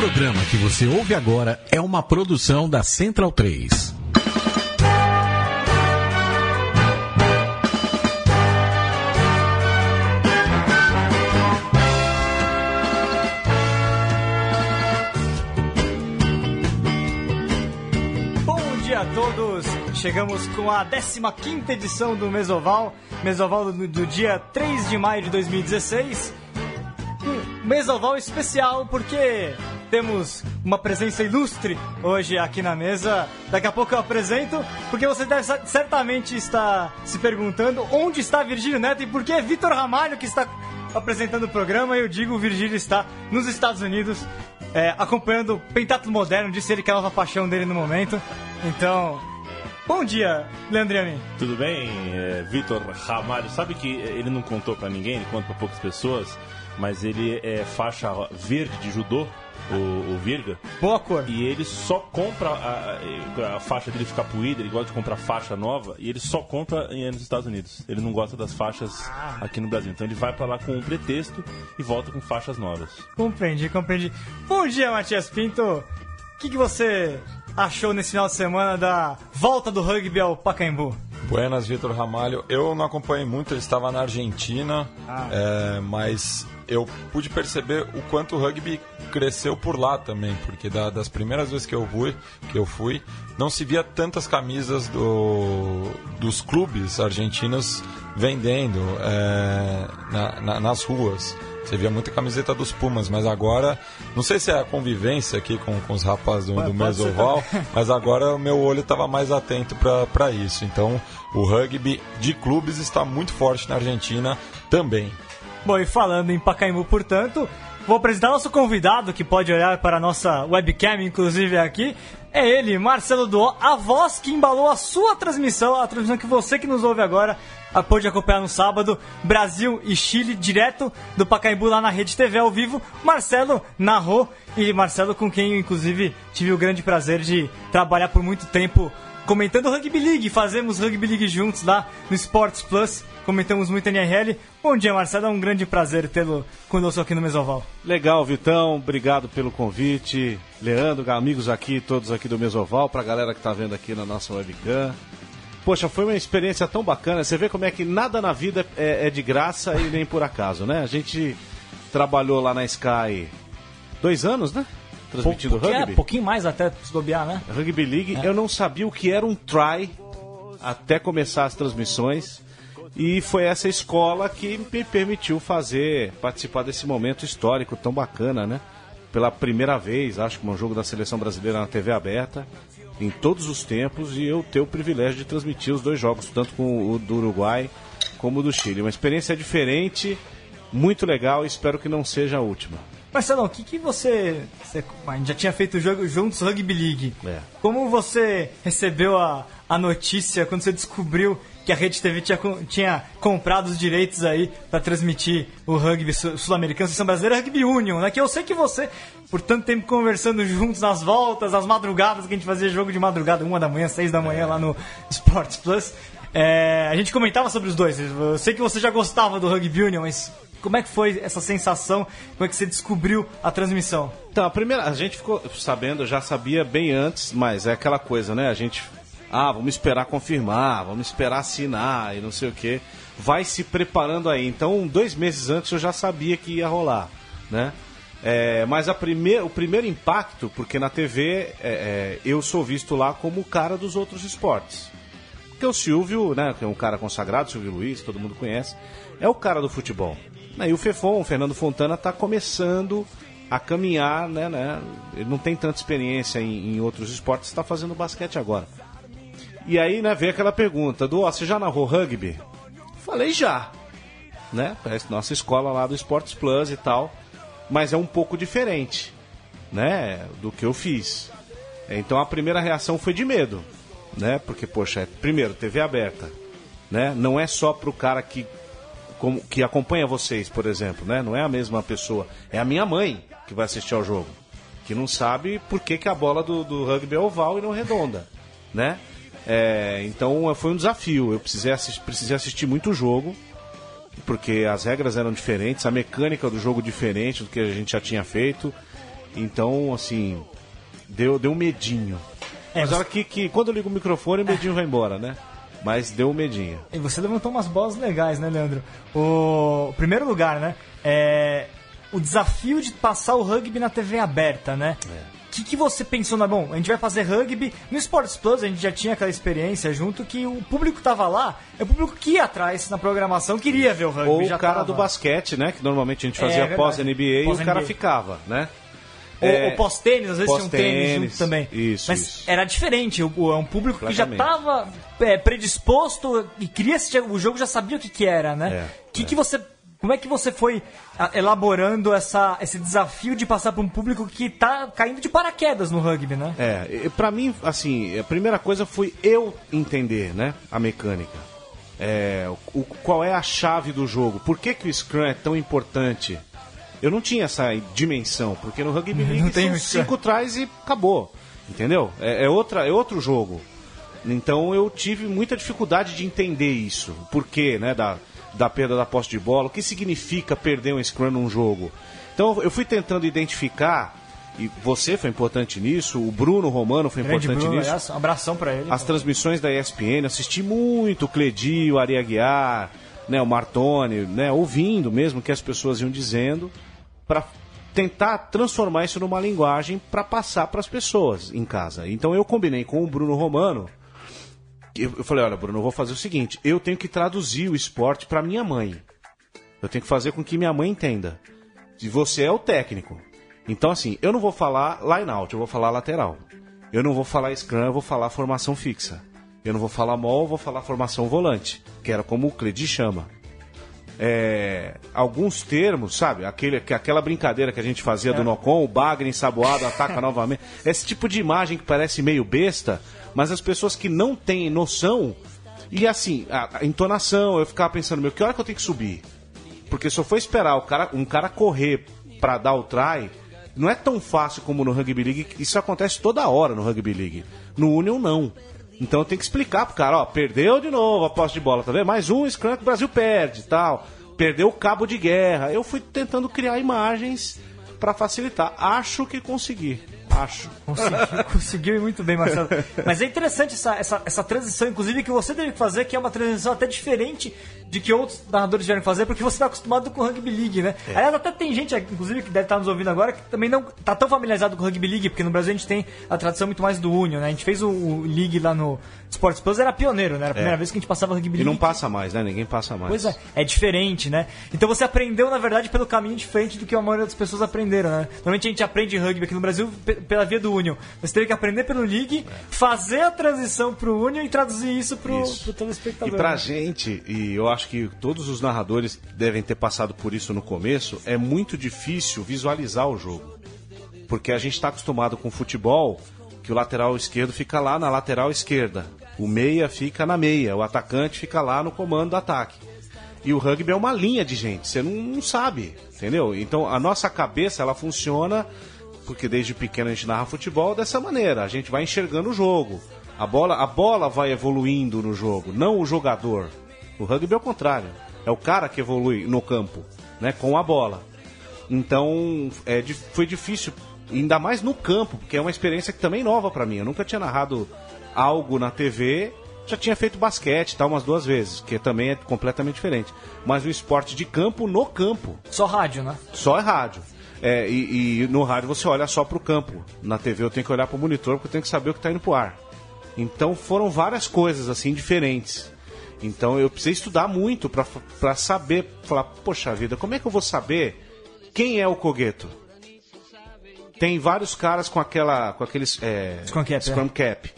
programa que você ouve agora é uma produção da Central 3. Bom dia a todos! Chegamos com a 15 edição do Mesoval, Mesoval do, do dia 3 de maio de 2016. Um Mesoval especial porque temos uma presença ilustre hoje aqui na mesa. Daqui a pouco eu apresento, porque você deve certamente estar se perguntando onde está Virgílio Neto e por que é Vitor Ramalho que está apresentando o programa. Eu digo, o Virgílio está nos Estados Unidos, é, acompanhando o Pentátulo Moderno, disse ele que é a nova paixão dele no momento. Então, bom dia, Leandriani. Tudo bem, é, Vitor Ramalho? Sabe que ele não contou pra ninguém, ele conta pra poucas pessoas, mas ele é faixa verde de judô, o, o Virga, Boa cor. e ele só compra a, a- a faixa dele ficar puída, ele gosta de comprar faixa nova, e ele só compra em, nos Estados Unidos. Ele não gosta das faixas aqui no Brasil. Então ele vai pra lá com um pretexto e volta com faixas novas. Compreendi, compreendi. Bom dia, Matias Pinto. O que, que você achou nesse final de semana da volta do rugby ao Pacaembu? Buenas, Vitor Ramalho. Eu não acompanhei muito, ele estava na Argentina, é, mas eu pude perceber o quanto o rugby cresceu por lá também, porque da- das primeiras vezes que eu fui, que eu fui, não se via tantas camisas do- dos clubes argentinos vendendo é, na- na- nas ruas. Você via muita camiseta dos Pumas, mas agora, não sei se é a convivência aqui com, com os rapazes do, do Mesoval, mas agora o meu olho estava mais atento para isso. Então, o rugby de clubes está muito forte na Argentina também. Bom, e falando em Pacaembu, portanto, vou apresentar nosso convidado que pode olhar para a nossa webcam, inclusive aqui. É ele, Marcelo Duó, a voz que embalou a sua transmissão, a transmissão que você que nos ouve agora pôde acompanhar no sábado, Brasil e Chile, direto do Pacaembu lá na Rede TV ao vivo. Marcelo narrou e Marcelo com quem, inclusive, tive o grande prazer de trabalhar por muito tempo comentando Rugby League. Fazemos Rugby League juntos lá no Sports Plus. Comentamos muito NRL. Bom dia, Marcelo. É um grande prazer tê-lo conosco aqui no Mesoval. Legal, Vitão. Obrigado pelo convite. Leandro, amigos aqui, todos aqui do Mesoval, pra galera que tá vendo aqui na nossa webcam. Poxa, foi uma experiência tão bacana. Você vê como é que nada na vida é, é de graça e nem por acaso, né? A gente trabalhou lá na Sky dois anos, né? Transmitindo Pouquinho- rugby. É, pouquinho mais até se bobear, né? Rugby League, eu não sabia o que era um try até começar as transmissões. E foi essa escola que me permitiu fazer, participar desse momento histórico tão bacana, né? Pela primeira vez, acho que um jogo da seleção brasileira na TV aberta, em todos os tempos, e eu ter o privilégio de transmitir os dois jogos, tanto com o do Uruguai como o do Chile. Uma experiência diferente, muito legal, e espero que não seja a última. Marcelo, o que, que você, você. A gente já tinha feito o jogo juntos Rugby League. É. Como você recebeu a, a notícia quando você descobriu que a Rede TV tinha, tinha comprado os direitos aí para transmitir o rugby sul- sul-americano, seleção brasileira, Rugby Union, né? Que eu sei que você, por tanto tempo conversando juntos nas voltas, nas madrugadas, que a gente fazia jogo de madrugada, uma da manhã, seis da manhã lá no Sports Plus. é, a gente comentava sobre os dois. Eu sei que você já gostava do Rugby Union, mas como é que foi essa sensação? Como é que você descobriu a transmissão? Então, a primeira, a gente ficou sabendo, já sabia bem antes, mas é aquela coisa, né? A gente, ah, vamos esperar confirmar, vamos esperar assinar e não sei o que. Vai se preparando aí. Então, dois meses antes eu já sabia que ia rolar, né? É, mas a primeir, o primeiro impacto, porque na TV é, é, eu sou visto lá como o cara dos outros esportes. Porque o Silvio, né, que é um cara consagrado, Silvio Luiz, todo mundo conhece, é o cara do futebol. E o Fefon, o Fernando Fontana, está começando a caminhar, né, né? Ele não tem tanta experiência em, em outros esportes, está fazendo basquete agora. E aí, né, veio aquela pergunta do, ó, você já narrou rugby? Falei já, né? Nossa escola lá do Sports Plus e tal, mas é um pouco diferente, né, do que eu fiz. Então a primeira reação foi de medo, né? Porque poxa, é, primeiro TV aberta, né? Não é só pro cara que como- que acompanha vocês, por exemplo, né? Não é a mesma pessoa, é a minha mãe que vai assistir ao jogo, que não sabe por que, que a bola do, do rugby é oval e não redonda, né? É, então foi um desafio. Eu precisei, assistir, precisei assistir muito o jogo, porque as regras eram diferentes, a mecânica do jogo diferente do que a gente já tinha feito. Então, assim, deu, deu um medinho. É, Mas você- olha que, que quando eu ligo o microfone, o medinho vai embora, né? Mas deu um medinho. E você levantou umas bolas legais, né, Leandro? O primeiro lugar, né? É o desafio de passar o rugby na TV aberta, né? O que, que você pensou na bom? A gente vai fazer rugby no Sports Plus, a gente já tinha aquela experiência junto que o público tava lá, é o público que ia atrás na programação, queria ver o rugby. Ou já o cara tava. do basquete, né? Que normalmente a gente É, fazia verdade. pós-NBA e o Pós-NBA. cara ficava, né? Ou, É, ou pós-tênis, às vezes tinha um tênis junto também. isso, Mas isso. era diferente, é um público que já estava predisposto e queria assistir o jogo, já sabia o que, que era, né? É, que que você, como é que você foi elaborando essa, esse desafio de passar para um público que tá caindo de paraquedas no rugby, né? É, pra mim, assim, a primeira coisa foi eu entender, né, a mecânica. É, o, qual é a chave do jogo? Por que, que o Scrum é tão importante? Eu não tinha essa dimensão, porque no Rugby League tem Scrum. cinco trás e acabou. Entendeu? É, é outra, é outro jogo. Então eu tive muita dificuldade de entender isso. O porquê, né, da, da perda da posse de bola, o que significa perder um Scrum num jogo. Então eu fui tentando identificar, e você foi importante nisso, o Bruno Romano foi Grande importante Bruno, nisso. aliás, abração para ele. As transmissões da ESPN, assisti muito o Cledi, o Ari Aguiar, né, o Martoni, né, ouvindo mesmo o que as pessoas iam dizendo, para tentar transformar isso numa linguagem para passar para as pessoas em casa. Então eu combinei com o Bruno Romano. Eu falei, olha, Bruno, eu vou fazer o seguinte: eu tenho que traduzir o esporte para minha mãe. Eu tenho que fazer com que minha mãe entenda. E você é o técnico. Então, assim, eu não vou falar line out, eu vou falar lateral. Eu não vou falar scrum, eu vou falar formação fixa. Eu não vou falar mol, eu vou falar formação volante, que era como o Cledi chama. É, alguns termos, sabe? Aquele, que- aquela brincadeira que a gente fazia do Nocon, o Bagre ensaboado ataca novamente. Esse tipo de imagem que parece meio besta, mas as pessoas que não têm noção. E assim, a, a entonação, eu ficava pensando, meu, que hora que eu tenho que subir? Porque se eu for esperar o cara, um cara correr pra dar o try, não é tão fácil como no Rugby League, isso acontece toda hora no Rugby League. No Union, não. Então tenho que explicar pro cara, ó, perdeu de novo a posse de bola, tá vendo? Mais um scrum que o Brasil perde e tal. Perdeu o cabo de guerra. Eu fui tentando criar imagens pra facilitar. Acho que consegui. Acho. Conseguiu, ir muito bem, Marcelo. Mas é interessante essa, essa, essa transição, inclusive, que você teve que fazer, que é uma transição até diferente de que outros narradores tiveram que fazer, porque você está acostumado com o Rugby League, né? É. Aliás, até tem gente, inclusive, que deve estar nos ouvindo agora, que também não está tão familiarizado com o Rugby League, porque no Brasil a gente tem a tradição muito mais do Union, né? A gente fez o, o League lá no Sports Plus, era pioneiro, né? Era a primeira vez que a gente passava Rugby É. E League. não passa mais, né? Ninguém passa mais. Pois é, é diferente, né? Então você aprendeu, na verdade, pelo caminho diferente do que a maioria das pessoas aprenderam, né? Normalmente a gente aprende rugby aqui no Brasil pe- pela via do Union. Você teve que aprender pelo League, fazer a transição pro Union e traduzir isso pro, Isso. pro telespectador. E pra né? gente, e eu acho que todos os narradores devem ter passado por isso no começo, é muito difícil visualizar o jogo. Porque a gente está acostumado com futebol, que o lateral esquerdo fica lá na lateral esquerda, o meia fica na meia, o atacante fica lá no comando do ataque. E o rugby é uma linha de gente, você não, não sabe, entendeu? Então a nossa cabeça ela funciona porque desde pequeno a gente narra futebol dessa maneira, a gente vai enxergando o jogo. A bola, a bola vai evoluindo no jogo, não o jogador. O rugby é o contrário, é o cara que evolui no campo, né, com a bola. Então é, foi difícil, ainda mais no campo, porque é uma experiência que também nova pra mim. Eu nunca tinha narrado algo na TV, já tinha feito basquete, tal, umas duas vezes, que também é completamente diferente. Mas o esporte de campo no campo, Só rádio, né? só é rádio. É, e, e no rádio você olha só pro campo. Na TV eu tenho que olhar pro monitor porque eu tenho que saber o que tá indo pro ar. Então foram várias coisas assim diferentes. Então eu precisei estudar muito pra- pra saber, falar, poxa vida, como é que eu vou saber quem é o Cogueto? Tem vários caras com aquela, com aqueles é, Scrum cap, scrum cap.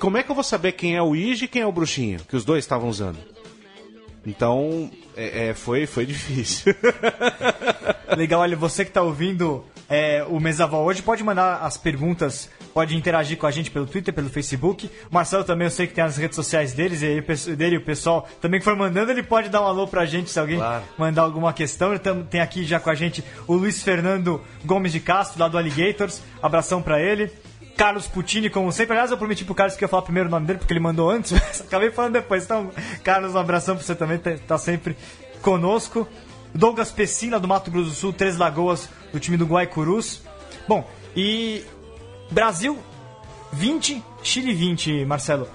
Como é que eu vou saber quem é o Ige e quem é o Bruxinho, que os dois estavam usando? Então, é, é, foi, foi difícil. Legal, olha, você que tá ouvindo é, o Mesaval hoje, pode mandar as perguntas, pode interagir com a gente pelo Twitter, pelo Facebook. O Marcelo também, eu sei que tem as redes sociais deles, e aí, dele e o pessoal também que for mandando, ele pode dar um alô pra gente se alguém Claro. mandar alguma questão. Tem aqui já com a gente o Luiz Fernando Gomes de Castro, lá do Alligators. Abração pra ele. Carlos Putini, como sempre. Aliás, eu prometi pro Carlos que eu ia falar primeiro o nome dele, porque ele mandou antes, mas acabei falando depois. Então, Carlos, um abração pra você também, tá, tá sempre conosco. Douglas Pessina, do Mato Grosso do Sul, Três Lagoas, do time do Guaicurus. Bom, e Brasil 20, Chile 20, Marcelo.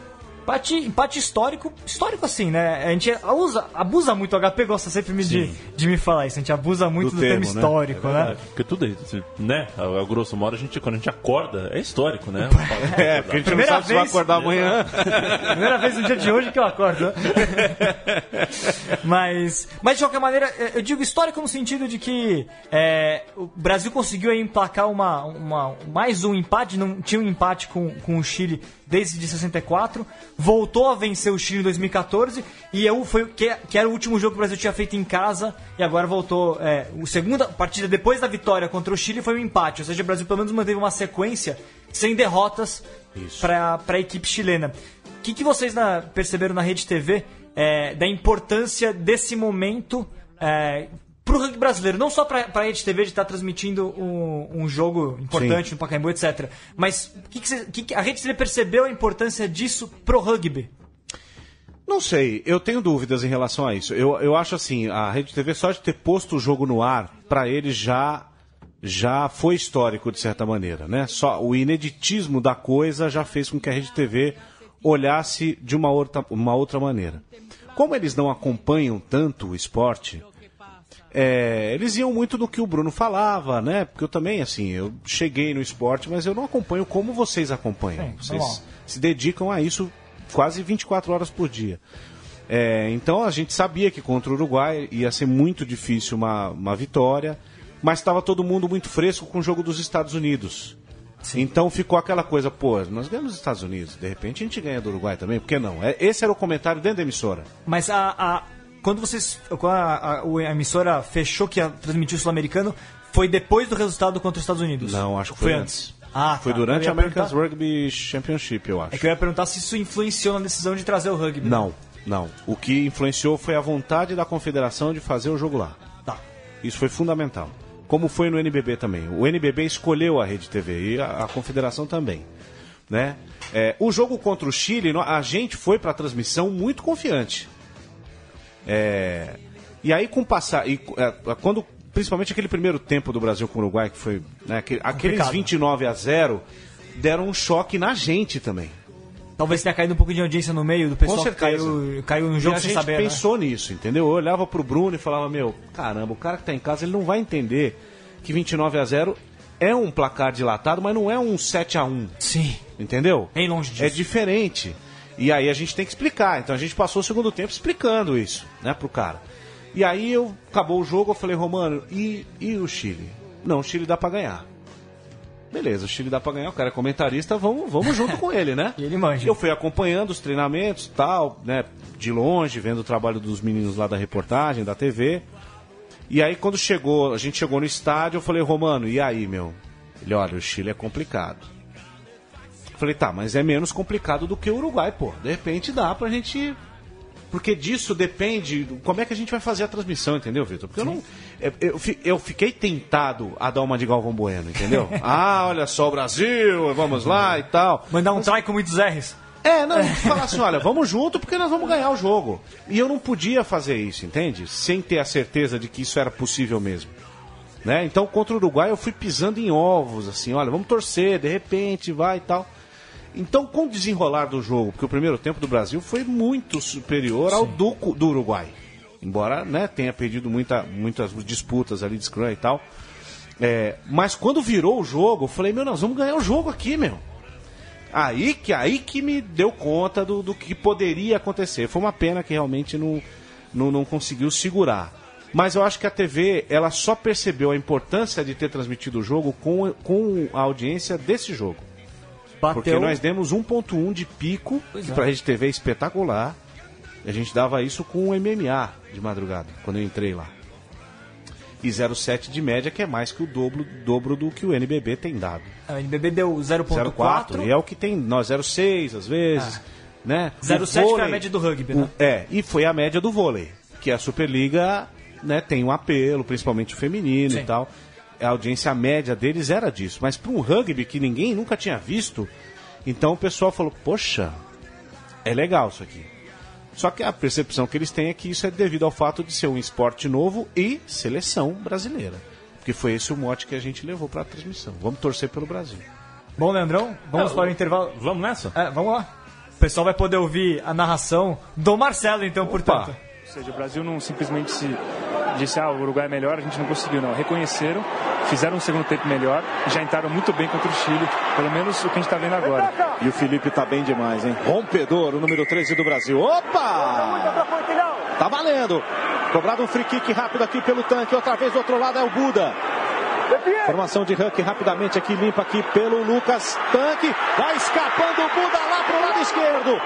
Empate, empate histórico, histórico assim, né? A gente usa, abusa muito, o HP gosta sempre de, de me falar isso, a gente abusa muito do, do termo, termo, histórico, né? né? Porque tudo, né? A, a grosso modo, a gente, quando a gente acorda, é histórico, né? é, porque a gente Primeira não sabe vez, se vai acordar amanhã. Primeira vez no dia de hoje que eu acordo. Né? mas, mas, de qualquer maneira, eu digo histórico no sentido de que é, o Brasil conseguiu aí emplacar uma, uma, mais um empate, não tinha um empate com, com o Chile desde de 64, voltou a vencer o Chile em 2014 e eu, foi, que, que era o último jogo que o Brasil tinha feito em casa e agora voltou. É, a segunda partida depois da vitória contra o Chile foi um empate, ou seja, o Brasil pelo menos manteve uma sequência sem derrotas para a equipe chilena. O que, que vocês na, perceberam na Rede TV é, da importância desse momento é, pro rugby brasileiro, não só pra, pra Rede TV de estar tá transmitindo um, um, jogo importante Sim. no Pacaembu, etc. Mas que que cê, que a Rede TV percebeu a importância disso pro rugby? Não sei, eu tenho dúvidas em relação a isso. Eu, eu acho assim, a Rede TV só de ter posto o jogo no ar, para eles já já foi histórico de certa maneira, né? Só o ineditismo da coisa já fez com que a Rede TV olhasse de uma outra, uma outra maneira. Como eles não acompanham tanto o esporte, é, eles iam muito do que o Bruno falava, né? Porque eu também, assim, eu cheguei no esporte, mas eu não acompanho como vocês acompanham. Sim, vocês se dedicam a isso quase 24 horas por dia. É, então a gente sabia que contra o Uruguai ia ser muito difícil uma, uma vitória, mas estava todo mundo muito fresco com o jogo dos Estados Unidos. Sim. Então ficou aquela coisa, pô, nós ganhamos os Estados Unidos, de repente a gente ganha do Uruguai também, por que não? É, esse era o comentário dentro da emissora. Mas a, a quando vocês. Quando a, a, a emissora fechou que ia transmitir o Sul-Americano, foi depois do resultado contra os Estados Unidos? Não, acho que foi, foi antes. Ah, foi tá. durante a American Rugby Championship, eu acho. É que eu ia perguntar se isso influenciou na decisão de trazer o rugby. Né? Não, não. O que influenciou foi a vontade da confederação de fazer o jogo lá. Tá. Isso foi fundamental. Como foi no NBB também. O NBB escolheu a Rede TV e a, a confederação também. Né? É, o jogo contra o Chile, a gente foi para a transmissão muito confiante. É, e aí com passar. E, é, quando, principalmente aquele primeiro tempo do Brasil com o Uruguai, que foi. Né, aquele, aqueles 29 a 0 deram um choque na gente também. Talvez tenha caído um pouco de audiência no meio do pessoal Com certeza. caiu, caiu no jogo e a sem gente saber. Né? pensou né? nisso, entendeu? Eu olhava pro Bruno e falava, meu, caramba, o cara que tá em casa, ele não vai entender que 29 a 0 é um placar dilatado, mas não é um 7 a 1 Sim. Entendeu? Bem longe disso. É diferente. E aí a gente tem que explicar. Então a gente passou o segundo tempo explicando isso, né, pro cara. E aí eu acabou o jogo, eu falei, Romano, e, e o Chile? Não, o Chile dá para ganhar. Beleza, o Chile dá pra ganhar, o cara é comentarista, vamos, vamos junto com ele, né? e ele manja. Eu fui acompanhando os treinamentos tal, né? De longe, vendo o trabalho dos meninos lá da reportagem, da TV. E aí quando chegou, a gente chegou no estádio, eu falei, Romano, e aí, meu? Ele, olha, o Chile é complicado. Falei, tá, mas é menos complicado do que o Uruguai, pô. De repente dá pra gente. Porque disso depende como é que a gente vai fazer a transmissão, entendeu, Vitor? Porque eu não. Eu, eu, fiquei tentado a dar uma de Galvão Bueno, entendeu? ah, olha só o Brasil, vamos lá e tal. Mandar um mas... try com muitos R's. É, não, falar assim, olha, vamos junto porque nós vamos ganhar o jogo. E eu não podia fazer isso, entende? Sem ter a certeza de que isso era possível mesmo. Né? Então, contra o Uruguai, eu fui pisando em ovos, assim, olha, vamos torcer, de repente vai e tal. Então, com o desenrolar do jogo, porque o primeiro tempo do Brasil foi muito superior Sim. ao do, do Uruguai. Embora né, tenha perdido muita, muitas disputas ali de scrum e tal. É, mas quando virou o jogo, eu falei, meu, nós vamos ganhar o jogo aqui, meu. Aí que, aí que me deu conta do, do que poderia acontecer. Foi uma pena que realmente não, não, não conseguiu segurar. Mas eu acho que a TV ela só percebeu a importância de ter transmitido o jogo com, com a audiência desse jogo. Bateu... Porque nós demos 1.1 de pico, pois que é. pra Rede TV é espetacular. E a gente dava isso com o MMA de madrugada, quando eu entrei lá. E 0,7 de média, que é mais que o dobro, dobro do que o NBB tem dado. O NBB deu 0,4. E é o que tem, nós 0,6 às vezes. Ah. Né? 0,7 foi a média do rugby, né? O, é, e foi a média do vôlei. Que a Superliga né, tem um apelo, principalmente o feminino Sim. e tal a audiência média deles era disso. Mas para um rugby que ninguém nunca tinha visto, então o pessoal falou: Poxa, é legal isso aqui. Só que a percepção que eles têm é que isso é devido ao fato de ser um esporte novo e seleção brasileira. Porque foi esse o mote que a gente levou para a transmissão. Vamos torcer pelo Brasil. Bom, Leandrão, vamos É, para o intervalo. Vamos nessa? É, vamos lá. O pessoal vai poder ouvir a narração do Marcelo, então, portanto. Seja, o Brasil não simplesmente se disse, ah, o Uruguai é melhor, a gente não conseguiu, não. Reconheceram, fizeram um segundo tempo melhor já entraram muito bem contra o Chile, pelo menos o que a gente está vendo agora. E o Felipe tá bem demais, hein? Rompedor, o número 13 do Brasil. Opa! Tá valendo. Cobrado um free kick rápido aqui pelo tanque. Outra vez do outro lado é o Buda. Formação de Huck rapidamente aqui, limpa aqui pelo Lucas Tanque. Vai escapando o Buda lá pro lado esquerdo.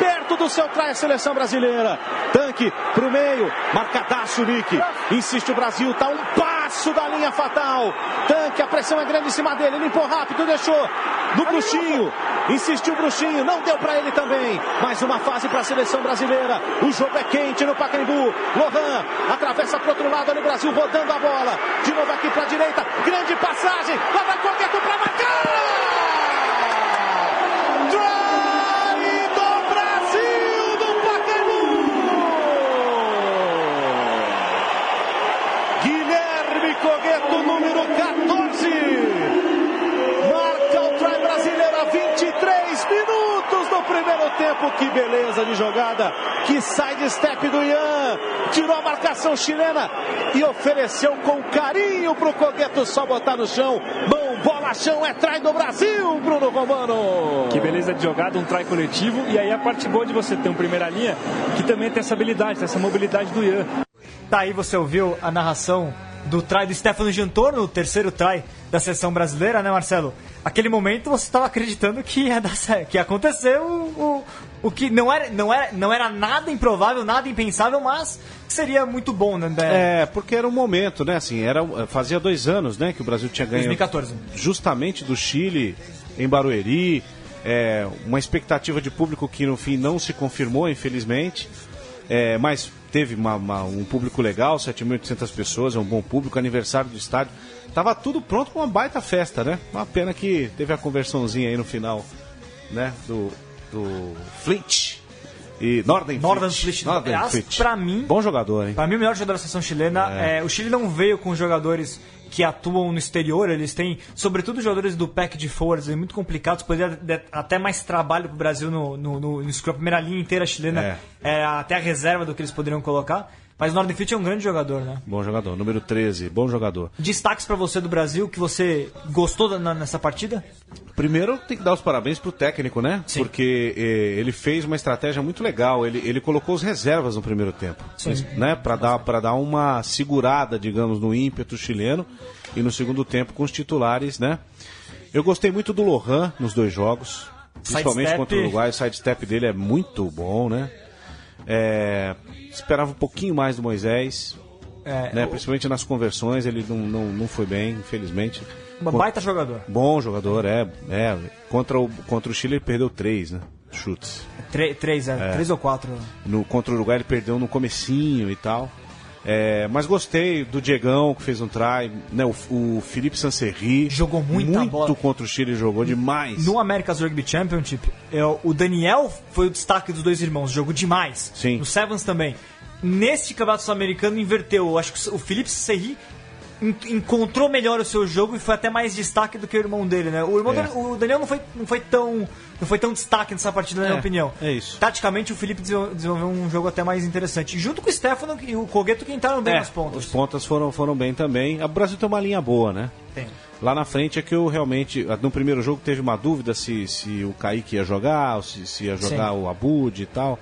Perto do seu trai a seleção brasileira. Tanque pro meio. Marcadaço, Nick. Insiste o Brasil, tá um passo da linha fatal. Tanque, a pressão é grande em cima dele. Limpou rápido, deixou no Bruxinho. Insistiu o Bruxinho, não deu pra ele também. Mais uma fase pra seleção brasileira. O jogo é quente no Pacaembu. Lohan atravessa pro outro lado ali o Brasil rodando a bola. De novo aqui pra direita. Grande passagem. Lá vai Corneto pra marcar. Try do Brasil do Pacaembu. Guilherme Cogueto, número 14. Marca o try brasileiro a 23 minutos do primeiro tempo. Que beleza de jogada. Que side step do Ian. Tirou a marcação chilena e ofereceu com carinho pro Cogueto só botar no chão. Bom, bola chão é try do Brasil, Bruno Romano. Que beleza de jogada, um try coletivo, e aí a parte boa de você ter um primeira linha que também tem essa habilidade, tem essa mobilidade do Ian. Tá aí, você ouviu a narração do try do Stefano Giantor, no terceiro try da seleção brasileira, né, Marcelo? Aquele momento você estava acreditando que ia dar certo, que ia acontecer o, o, o que não era, não, era, não era nada improvável, nada impensável, mas seria muito bom, né? É, porque era um momento, né? Assim, era, fazia dois anos, né, que o Brasil tinha ganho 2014. justamente do Chile em Barueri. É, uma expectativa de público que no fim não se confirmou, infelizmente. É, mas teve uma- uma- um público legal, 7.800 pessoas, é um bom público, aniversário do estádio. Tava tudo pronto para uma baita festa, né? Uma pena que teve a conversãozinha aí no final, né? Do, do Flint e Northern, Northern Flint. Northern Flint. pra mim- Bom jogador, hein? Para mim, o melhor jogador da seleção chilena é. O Chile não veio com jogadores que atuam no exterior, eles têm, sobretudo, jogadores do pack de forwards é muito complicados, poderia dar até mais trabalho pro Brasil no, no, no, no a primeira linha inteira chilena, é. até a reserva do que eles poderiam colocar. Mas o Northern Flint é um grande jogador, né? Bom jogador. Número 13, bom jogador. Destaques pra você do Brasil que você gostou da- na- nessa partida? Primeiro, tem que dar os parabéns pro técnico, né? Sim. Porque eh, ele fez uma estratégia muito legal. Ele, ele colocou os reservas no primeiro tempo, Sim. né? Para dar para dar uma segurada, digamos, no ímpeto chileno e no segundo tempo com os titulares, né? Eu gostei muito do Lohan nos dois jogos, principalmente contra o Uruguai. O sidestep dele é muito bom, né? É, esperava um pouquinho mais do Moisés, É, né? Principalmente nas conversões, ele não, não, não foi bem, infelizmente. um baita jogador. Bom jogador, é. é. Contra, o, contra o Chile ele perdeu três, né? Chutes. Tre- três, é, três ou quatro. No, contra o Uruguai ele perdeu no comecinho e tal. É, mas gostei do Diegão, que fez um try. Né, o, o Felipe Sancerri. Jogou muita muito bola. contra o Chile, jogou demais. No America's Rugby Championship, é, o Daniel foi o destaque dos dois irmãos, jogou demais. Sim. No Sevens também. Neste campeonato sul-americano inverteu. Eu Acho que o Felipe Serri en- encontrou melhor o seu jogo e foi até mais destaque do que o irmão dele, né? O irmão É. dele, o Daniel não foi, não foi tão não foi tão destaque nessa partida, na minha É, opinião. é isso. Taticamente, o Felipe desenvol- desenvolveu um jogo até mais interessante. Junto com o Stefano e o Kogeto que entraram bem É, nas pontas. Os pontas foram, foram bem também. O Brasil tem uma linha boa, né? Tem. Lá na frente é que eu realmente. No primeiro jogo teve uma dúvida se, se o Kaique ia jogar, ou se, se ia jogar Sim. o Abud e tal.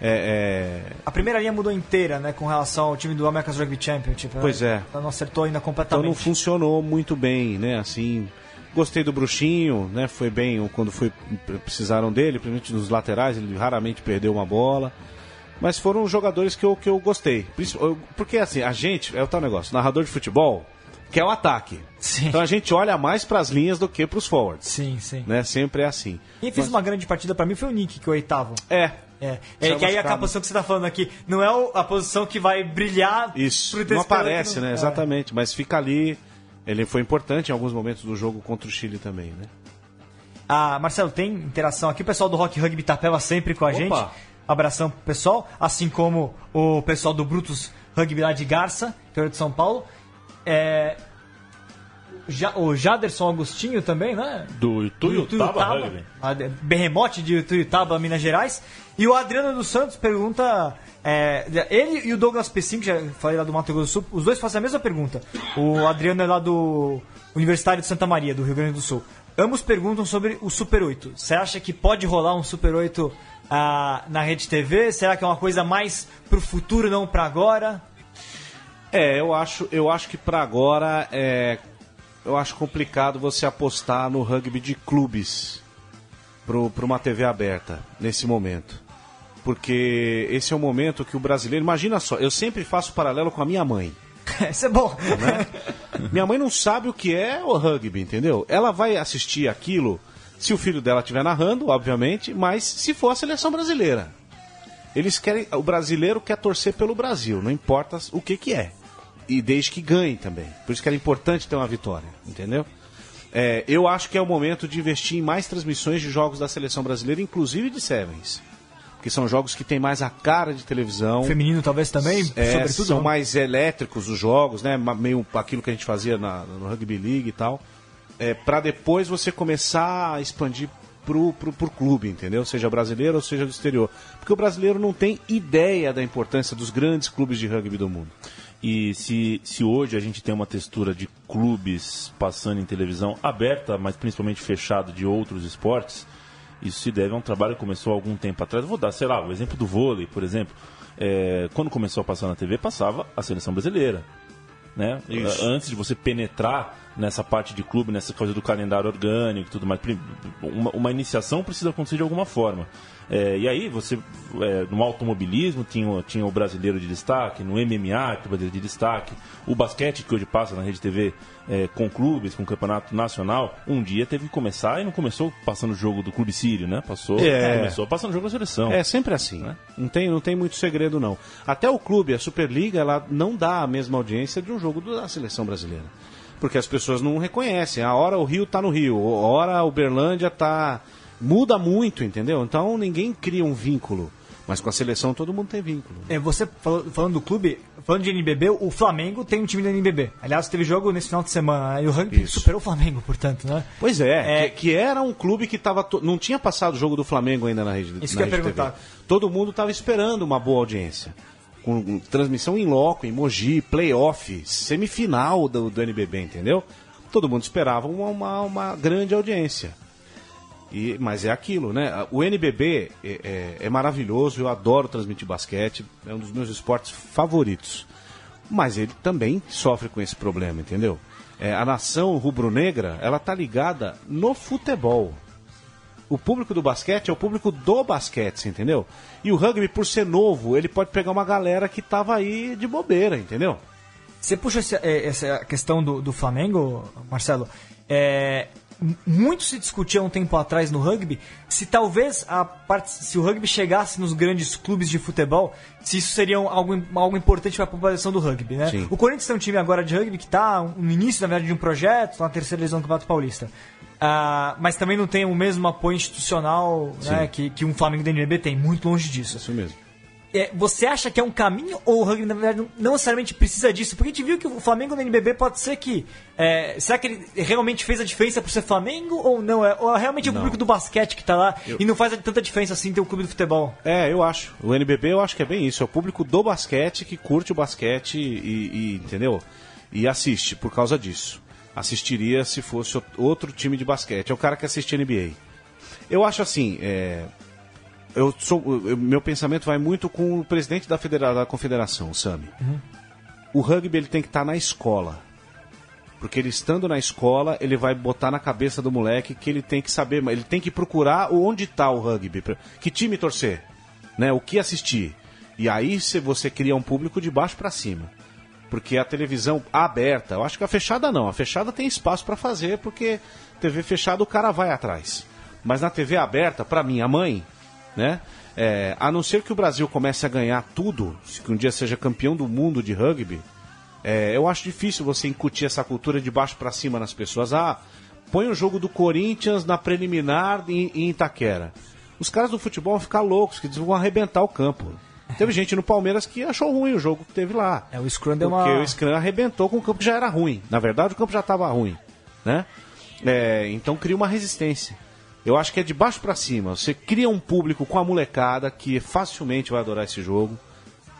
É, é, A primeira linha mudou inteira, né, com relação ao time do America's Rugby Championship. né? Pois é. Ela Não acertou ainda Então completamente. não funcionou muito bem, né? Assim, gostei do Bruxinho, né? Foi bem quando foi precisaram dele, principalmente nos laterais, ele raramente perdeu uma bola. Mas foram jogadores que eu, que eu gostei. Porque assim, a gente, é o tal negócio, narrador de futebol quer o ataque. Sim. Então a gente olha mais para as linhas do que para os forwards. Sim, sim. Né? Sempre é assim. Quem fez uma grande partida pra mim foi o Nick, que é o oitavo. É. É, Saiu é que aí machucado. a posição que você tá falando aqui não é a posição que vai brilhar. Isso, não aparece, não- né? é. Exatamente. Mas fica ali. Ele foi importante em alguns momentos do jogo contra o Chile também, né? Ah, Marcelo, tem interação aqui. O pessoal do Rock Rugby Tapeva sempre com a Opa. gente. Abração pro pessoal. Assim como o pessoal do Brutus Rugby lá de Garça, interior de São Paulo. É, ja, o Jaderson Agostinho também, né? Do Tuiutaba Rugby. Berremote de Tuiutaba, Minas Gerais. E o Adriano dos Santos pergunta... É, ele e o Douglas Pessim, que já falei lá do Mato Grosso do Sul, os dois fazem a mesma pergunta. O Adriano é lá do Universitário de Santa Maria, do Rio Grande do Sul. Ambos perguntam sobre o Super 8. Você acha que pode rolar um Super 8 ah, na Rede TV? Será que é uma coisa mais pro futuro, não para agora? É, eu acho, eu acho que para agora é, eu acho complicado você apostar no rugby de clubes para uma TV aberta nesse momento. Porque esse é o momento que o brasileiro. Imagina só, eu sempre faço paralelo com a minha mãe. Isso é bom. Né? minha mãe não sabe o que é o rugby, entendeu? Ela vai assistir aquilo se o filho dela estiver narrando, obviamente, mas se for a seleção brasileira. Eles querem. O brasileiro quer torcer pelo Brasil, não importa o que, que é e desde que ganhe também. Por isso que era importante ter uma vitória, entendeu? É, eu acho que é o momento de investir em mais transmissões de jogos da seleção brasileira, inclusive de Sevens. Porque são jogos que têm mais a cara de televisão. Feminino talvez também, é, sobretudo. São não. mais elétricos os jogos, né? Meio aquilo que a gente fazia na, no Rugby League e tal. É, para depois você começar a expandir pro, pro, pro clube, entendeu? Seja brasileiro ou seja do exterior. Porque o brasileiro não tem ideia da importância dos grandes clubes de rugby do mundo. E se, se hoje a gente tem uma textura de clubes passando em televisão aberta, mas principalmente fechado de outros esportes, isso se deve a um trabalho que começou há algum tempo atrás. vou dar, sei lá, o exemplo do vôlei, por exemplo. É, quando começou a passar na TV, passava a seleção brasileira. Né? Antes de você penetrar nessa parte de clube, nessa coisa do calendário orgânico e tudo mais, uma, uma iniciação precisa acontecer de alguma forma. É, e aí você, é, no automobilismo, tinha, tinha o brasileiro de destaque, no MMA, o brasileiro de destaque, o basquete, que hoje passa na Rede TV é, com clubes, com campeonato nacional, um dia teve que começar e não começou passando o jogo do Clube Sírio, né? Passou, é. começou passando o jogo da seleção. É sempre assim, né? Não tem, não tem muito segredo, não. Até o clube, a Superliga, ela não dá a mesma audiência de um jogo da seleção brasileira. Porque as pessoas não reconhecem. A hora o Rio tá no Rio, a hora a Uberlândia tá muda muito, entendeu? Então ninguém cria um vínculo. Mas com a seleção todo mundo tem vínculo. É, você falou, falando do clube, falando de NBB, o Flamengo tem um time da NBB. Aliás, teve jogo nesse final de semana e o rugby Isso. superou o Flamengo, portanto, né? Pois é, é... Que, que, era um clube que tava to... não tinha passado o jogo do Flamengo ainda na rede Isso na que eu ia perguntar. TV. Todo mundo estava esperando uma boa audiência. Com transmissão em loco, em Mogi, playoff, semifinal do, do NBB, entendeu? Todo mundo esperava uma, uma, uma grande audiência. E, mas é aquilo, né? O NBB é, é, é, maravilhoso, eu adoro transmitir basquete, é um dos meus esportes favoritos. Mas ele também sofre com esse problema, entendeu? É, a nação rubro-negra, ela tá ligada no futebol. O público do basquete é o público do basquete, entendeu? E o rugby, por ser novo, ele pode pegar uma galera que tava aí de bobeira, entendeu? Você puxa essa, é, essa questão do, do Flamengo, Marcelo. É, muito se discutia um tempo atrás no rugby se talvez a parte, se o rugby chegasse nos grandes clubes de futebol, se isso seria algo, algo importante para a população do rugby, né? O Corinthians tem um time agora de rugby que está no início, na verdade, de um projeto, está na terceira divisão do Campeonato Paulista. Uh, mas também não tem o mesmo apoio institucional né, que, que um Flamengo da NBB tem, muito longe disso. Isso mesmo. É, você acha que é um caminho ou o rugby, na verdade, não necessariamente precisa disso? Porque a gente viu que o Flamengo no NBB pode ser que. É, será que ele realmente fez a diferença por ser Flamengo ou não? É, ou é realmente não. o público do basquete que está lá eu... e não faz tanta diferença assim ter o clube do futebol? É, eu acho. O NBB eu acho que é bem isso. É o público do basquete que curte o basquete e, e entendeu? E assiste por causa disso. Assistiria se fosse outro time de basquete. É o cara que assiste NBA. Eu acho assim, é, eu sou, eu, meu pensamento vai muito com o presidente da, federa, da confederação, o Sami. Uhum. O rugby ele tem que estar tá na escola. Porque ele estando na escola, ele vai botar na cabeça do moleque que ele tem que saber, ele tem que procurar onde está o rugby, que time torcer, né? O que assistir. E aí você cria um público de baixo para cima. Porque a televisão aberta, eu acho que a fechada não, a fechada tem espaço para fazer, porque TV fechada o cara vai atrás. Mas na TV aberta, para mim, a mãe, né? É, a não ser que o Brasil comece a ganhar tudo, se um dia seja campeão do mundo de rugby, é, eu acho difícil você incutir essa cultura de baixo para cima nas pessoas. Ah, põe o jogo do Corinthians na preliminar em, em Itaquera. Os caras do futebol vão ficar loucos, que eles vão arrebentar o campo. Teve gente no Palmeiras que achou ruim o jogo que teve lá. É, o Scrum deu Porque uma... o Scrum arrebentou com o campo que já era ruim. Na verdade, o campo já estava ruim, né? É, então cria uma resistência. Eu acho que é de baixo para cima. Você cria um público com a molecada que facilmente vai adorar esse jogo,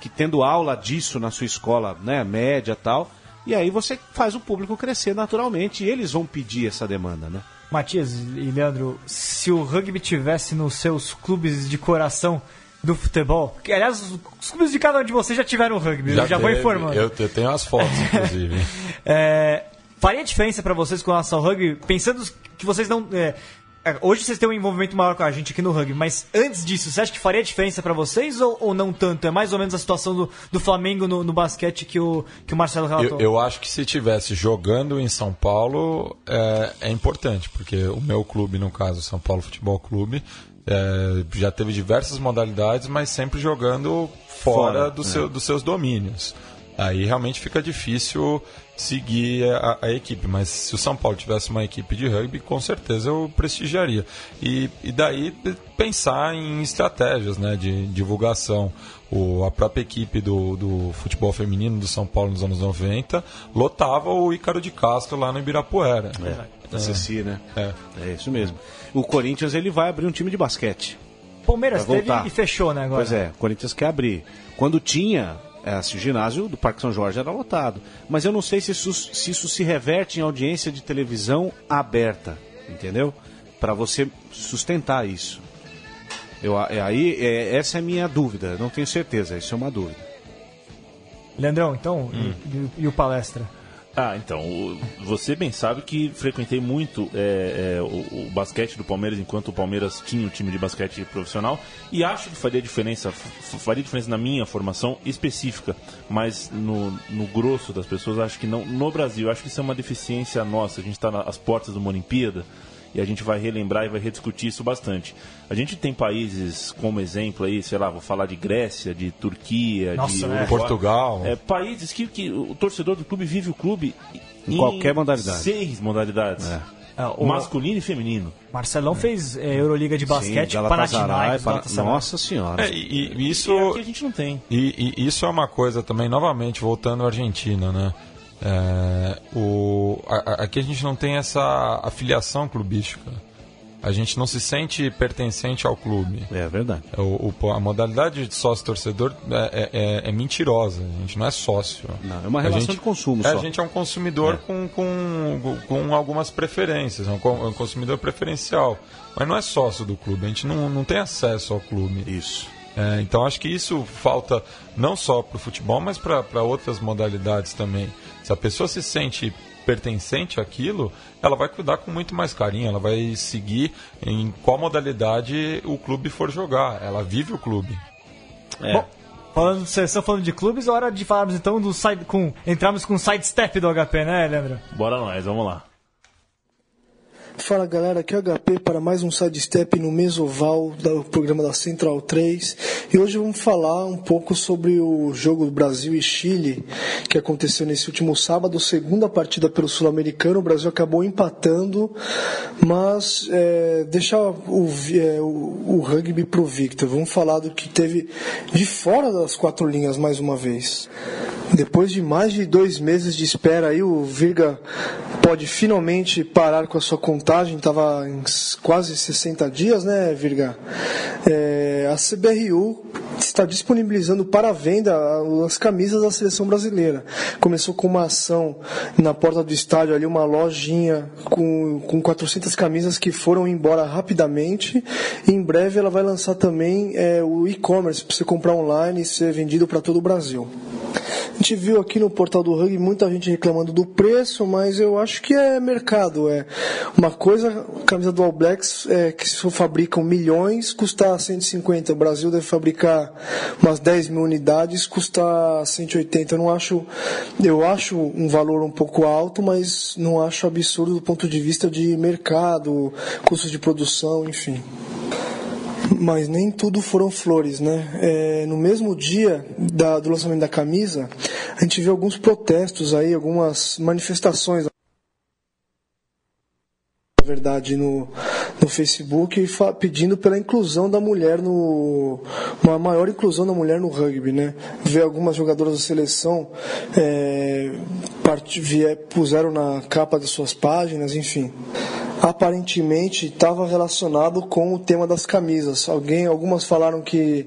que tendo aula disso na sua escola, né, média tal, e aí você faz o público crescer naturalmente e eles vão pedir essa demanda, né? Matias e Leandro, se o rugby tivesse nos seus clubes de coração do futebol, que aliás, os clubes de cada um de vocês já tiveram rugby, eu já vou teve. informando. Eu, eu tenho as fotos, inclusive. É, faria diferença para vocês com relação ao rugby, pensando que vocês não. é, hoje vocês têm um envolvimento maior com a gente aqui no rugby, mas antes disso, você acha que faria diferença para vocês ou, ou não tanto? É mais ou menos a situação do, do Flamengo no, no basquete que o, que o Marcelo relatou. Eu, eu acho que se estivesse jogando em São Paulo é, é importante, porque o meu clube, no caso, São Paulo Futebol Clube, é, já teve diversas modalidades, mas sempre jogando fora, Fora, do é. seu, dos seus domínios. Aí realmente fica difícil seguir a, a equipe, mas se o São Paulo tivesse uma equipe de rugby, com certeza eu prestigiaria. E, e daí pensar em estratégias né, de divulgação. O, a própria equipe do, do futebol feminino do São Paulo nos anos 90 lotava o Ícaro de Castro lá no Ibirapuera. Da Ceci, né? É. É isso mesmo. O Corinthians ele vai abrir um time de basquete. Palmeiras teve e fechou, né, agora? Pois é, o Corinthians quer abrir. Quando tinha, o ginásio do Parque São Jorge era lotado. Mas eu não sei se isso, se isso se reverte em audiência de televisão aberta, entendeu? Para você sustentar isso. Eu, é, aí, é, essa é a minha dúvida, não tenho certeza, isso é uma dúvida. Leandrão, então, e, e- e o palestra? Ah, então, você bem sabe que frequentei muito é, é, o, o basquete do Palmeiras enquanto o Palmeiras tinha um time de basquete profissional e acho que faria diferença, faria diferença na minha formação específica, mas no, no grosso das pessoas acho que não. No Brasil, acho que isso é uma deficiência nossa. A gente está às portas de uma Olimpíada e a gente vai relembrar e vai rediscutir isso bastante. A gente tem países como exemplo aí, sei lá, vou falar de Grécia, de Turquia, Nossa, de né? Portugal. É, países que, que o torcedor do clube vive o clube Em qualquer modalidade. Seis modalidades. Ah, o Masculino e feminino. Marcelão fez é, Euroliga de basquete, Sim, Panathinaikos, Galatasaray. Nossa senhora. É, e, e isso, E aqui a gente não tem. E, e isso é uma coisa também, novamente, voltando à Argentina, né? É, o, a- a- aqui a gente não tem essa afiliação clubística. A gente não se sente pertencente ao clube. É verdade. O, o- a modalidade de sócio-torcedor é, é- é mentirosa. A gente não é sócio. Não, é uma A relação gente- de consumo é, só. A gente é um consumidor com, com, com algumas preferências, é um, um consumidor preferencial. Mas não é sócio do clube, a gente não, não tem acesso ao clube. Isso. É, então acho que isso falta não só para o futebol, mas para outras modalidades também. Se a pessoa se sente pertencente àquilo, ela vai cuidar com muito mais carinho, ela vai seguir em qual modalidade o clube for jogar. Ela vive o clube. É. Bom, falando de seleção, falando de clubes, hora de falarmos então do side, com entrarmos com o sidestep do HP, né, Leandro? Bora nós, vamos lá. Fala galera, aqui é o HP para mais um Sidestep no Mesoval do programa da Central 3 e hoje vamos falar um pouco sobre o jogo Brasil e Chile que aconteceu nesse último sábado, segunda partida pelo Sul-Americano, o Brasil acabou empatando, mas é, deixar o, é, o, o rugby pro Victor, vamos falar do que teve de fora das quatro linhas mais uma vez. Depois de mais de dois meses de espera aí, o Virga pode finalmente parar com a sua contagem, estava em quase 60 dias, né, Virga? É, a CBRU está disponibilizando para venda as camisas da seleção brasileira. Começou com uma ação na porta do estádio ali, uma lojinha com, com 400 camisas que foram embora rapidamente. E em breve ela vai lançar também é, o e-commerce para você comprar online e ser vendido para todo o Brasil. A gente viu aqui no portal do Rugby muita gente reclamando do preço, mas eu acho que é mercado. É uma coisa, a camisa do All Blacks é, que se fabricam milhões, custa 150. O Brasil deve fabricar umas 10 mil unidades, custa 180. Eu não acho, eu acho um valor um pouco alto, mas não acho absurdo do ponto de vista de mercado, custos de produção, enfim. Mas nem tudo foram flores, né? É, no mesmo dia da- do lançamento da camisa, a gente viu alguns protestos aí, algumas manifestações. Verdade, no, no Facebook pedindo pela inclusão da mulher no uma maior inclusão da mulher no rugby, né? Ver algumas jogadoras da seleção é, part, puseram na capa das suas páginas, enfim aparentemente estava relacionado com o tema das camisas. Alguém, algumas falaram que,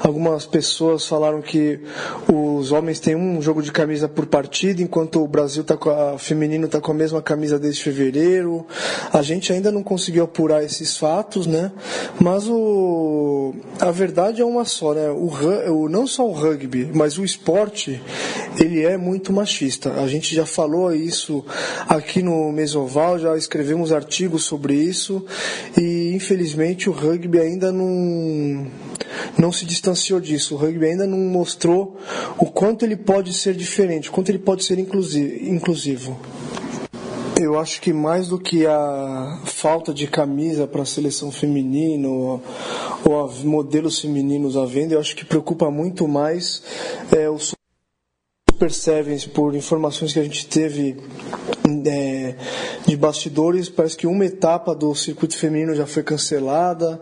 algumas pessoas falaram que os homens têm um jogo de camisa por partida, enquanto o Brasil tá com a, feminino está com a mesma camisa desde fevereiro. A gente ainda não conseguiu apurar esses fatos, né? Mas o, a verdade é uma só, né? O, o não só o rugby, mas o esporte, ele é muito machista. A gente já falou isso aqui no Mesoval, já escrevemos artigos artigos sobre isso e infelizmente o rugby ainda não, não se distanciou disso. O rugby ainda não mostrou o quanto ele pode ser diferente, o quanto ele pode ser inclusivo. Eu acho que mais do que a falta de camisa para a seleção feminina ou, ou modelos femininos à venda, eu acho que preocupa muito mais é, o Super Sevens, por informações que a gente teve é, de bastidores, parece que uma etapa do circuito feminino já foi cancelada.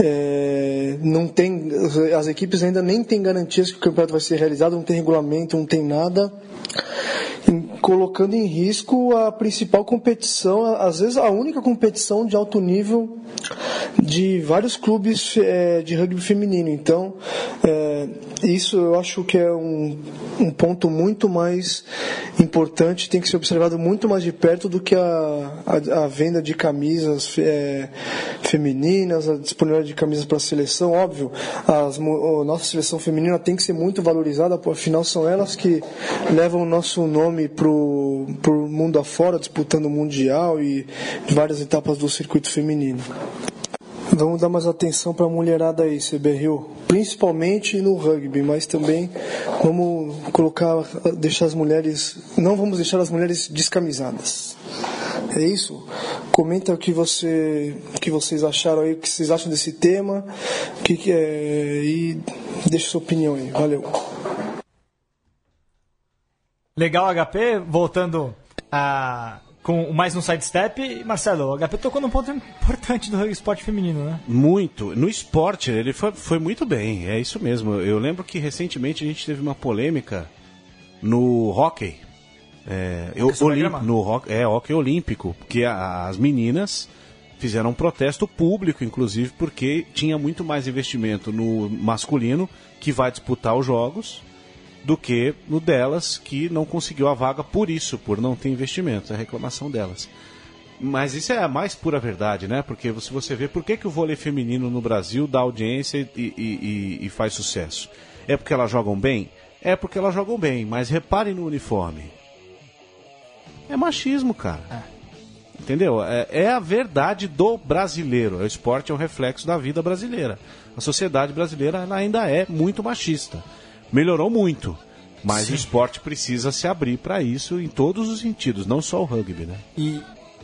É, não tem, as equipes ainda nem têm garantias que o campeonato vai ser realizado, não tem regulamento, não tem nada colocando em risco a principal competição, às vezes a única competição de alto nível de vários clubes é, de rugby feminino. Então, é, isso eu acho que é um, um ponto muito mais importante, tem que ser observado muito mais de perto do que a, a, a venda de camisas é, femininas, a disponibilidade de camisas para a seleção. Óbvio, as, a nossa seleção feminina tem que ser muito valorizada, afinal são elas que levam o nosso nome para o mundo afora, disputando o Mundial e várias etapas do circuito feminino. Vamos dar mais atenção para a mulherada aí, CBRU. Principalmente no rugby, mas também vamos colocar, deixar as mulheres. Não vamos deixar as mulheres descamisadas. É isso? Comenta o que, você, que vocês acharam aí, o que vocês acham desse tema. Que, que é, e deixa sua opinião aí. Valeu. Legal, HP, voltando a com mais um sidestep. Marcelo, o HP tocou num ponto importante do esporte feminino, né? Muito. No esporte, ele foi, foi muito bem, é isso mesmo. Eu lembro que recentemente a gente teve uma polêmica no hockey. É, eu, no rock, é, hockey olímpico, porque a, as meninas fizeram um protesto público, inclusive, porque tinha muito mais investimento no masculino que vai disputar os jogos do que no delas, que não conseguiu a vaga por isso, por não ter investimento. É a reclamação delas. Mas isso é a mais pura verdade, né? Porque se você vê por que, que o vôlei feminino no Brasil dá audiência e, e, e, e faz sucesso. É porque elas jogam bem? É porque elas jogam bem, mas reparem no uniforme. É machismo, cara. É. Entendeu? É, é, a verdade do brasileiro. O esporte é um reflexo da vida brasileira. A sociedade brasileira ainda é muito machista melhorou muito. Mas Sim. o esporte precisa se abrir para isso em todos os sentidos, não só o rugby, né? E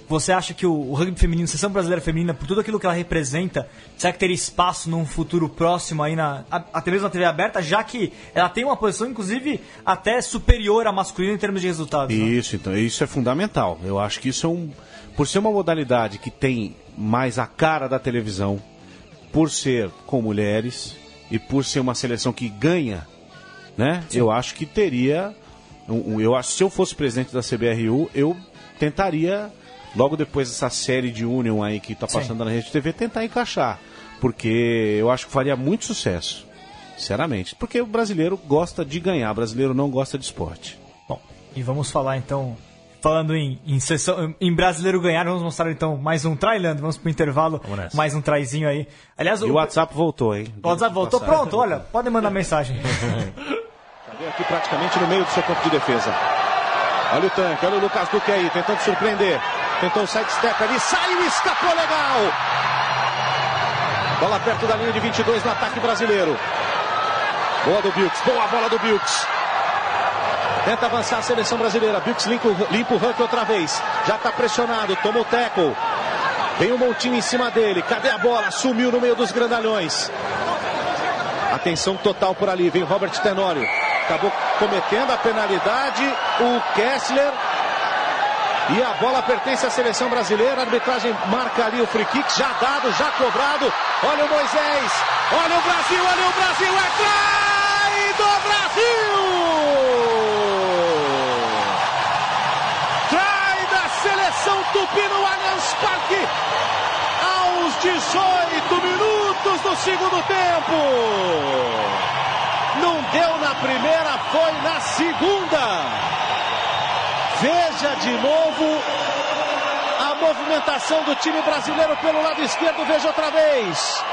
você acha que o, o rugby feminino, a seleção brasileira feminina, por tudo aquilo que ela representa, será que teria espaço num futuro próximo aí na até mesmo na TV aberta, já que ela tem uma posição inclusive até superior à masculina em termos de resultados? Né? Isso, né? então, isso é fundamental. Eu acho que isso é um por ser uma modalidade que tem mais a cara da televisão, por ser com mulheres e por ser uma seleção que ganha né? Sim. Eu acho que teria. Eu acho se eu fosse presidente da CBRU, eu tentaria, logo depois dessa série de Union aí que está passando Sim. na rede TV, tentar encaixar. Porque eu acho que faria muito sucesso. Sinceramente. Porque o brasileiro gosta de ganhar, o brasileiro não gosta de esporte. Bom, e vamos falar então falando em, em, sessão, em brasileiro ganhar, vamos mostrar então mais um trailando, vamos pro intervalo, mais um traizinho aí. Aliás, e o, o WhatsApp voltou, hein? O WhatsApp voltou, pronto, olha, podem mandar mensagem. aqui praticamente no meio do seu campo de defesa. Olha o tanque, olha o Lucas Duque aí, tentando surpreender. Tentou o sidestep ali, saiu, escapou legal. Bola perto da linha de 22 no ataque brasileiro. Boa do Bilks, boa bola do Bilks. Tenta avançar a seleção brasileira. Bilks limpa, o Huck outra vez. Já está pressionado, toma o teco. Vem um montinho em cima dele. Cadê a bola? Sumiu no meio dos grandalhões. Atenção total por ali. Vem Robert Tenório acabou cometendo a penalidade. O Kessler E a bola pertence à seleção brasileira. A arbitragem marca ali o free kick, já dado, já cobrado. Olha o Moisés, olha o Brasil, olha o Brasil, é trai do Brasil! Trai da seleção tupi no Allianz Parque aos 18 minutos do segundo tempo. Não deu na primeira, foi na segunda. Veja de novo a movimentação do time brasileiro pelo lado esquerdo. Veja outra vez.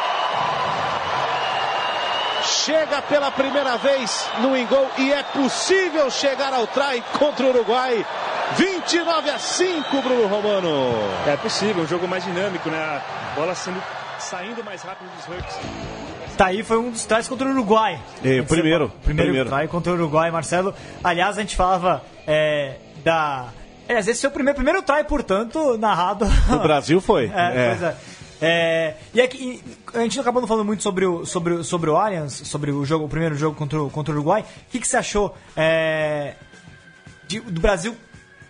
Chega pela primeira vez no Ingol e é possível chegar ao try contra o Uruguai. 29 a 5, Bruno Romano. É possível, um jogo mais dinâmico, né? A bola sendo, saindo mais rápido dos hooks. Tá aí, foi um dos tries contra o Uruguai. É, o primeiro, primeiro. primeiro. try contra o Uruguai, Marcelo. Aliás, a gente falava é, da. É, esse é o primeiro, primeiro try, portanto, narrado. No Brasil foi. É, pois é. É, e aqui, a gente acabou não falando muito sobre o, sobre, o- sobre o Allianz, sobre o jogo, o primeiro jogo contra o, contra o Uruguai. O que, que você achou é, de- do Brasil?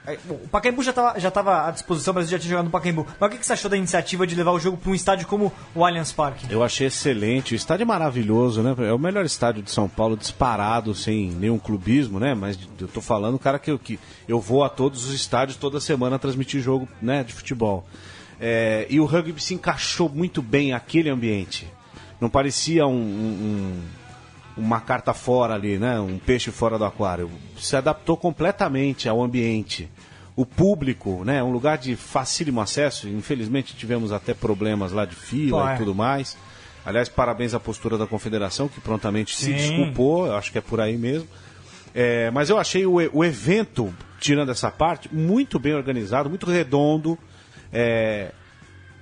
É, O Pacaembu já estava já tava à disposição, Brasil já tinha jogado no Pacaembu. Mas o que, que você achou da iniciativa de levar o jogo para um estádio como o Allianz Parque? Eu achei excelente. O estádio é maravilhoso, né? É o melhor estádio de São Paulo, disparado, sem nenhum clubismo, né? Mas eu tô falando, cara, que eu, que eu vou a todos os estádios toda semana transmitir jogo né, de futebol. É, e o rugby se encaixou muito bem naquele ambiente. Não parecia um- um- um uma carta fora ali, né? Um peixe fora do aquário. Se adaptou completamente ao ambiente. O público, né? Um lugar de facílimo acesso. Infelizmente tivemos até problemas lá de fila Pô, é. e tudo mais. Aliás, parabéns à postura da confederação, que prontamente se Sim. desculpou. Eu acho que é por aí mesmo. É, mas eu achei o, o evento, tirando essa parte, muito bem organizado, muito redondo. É,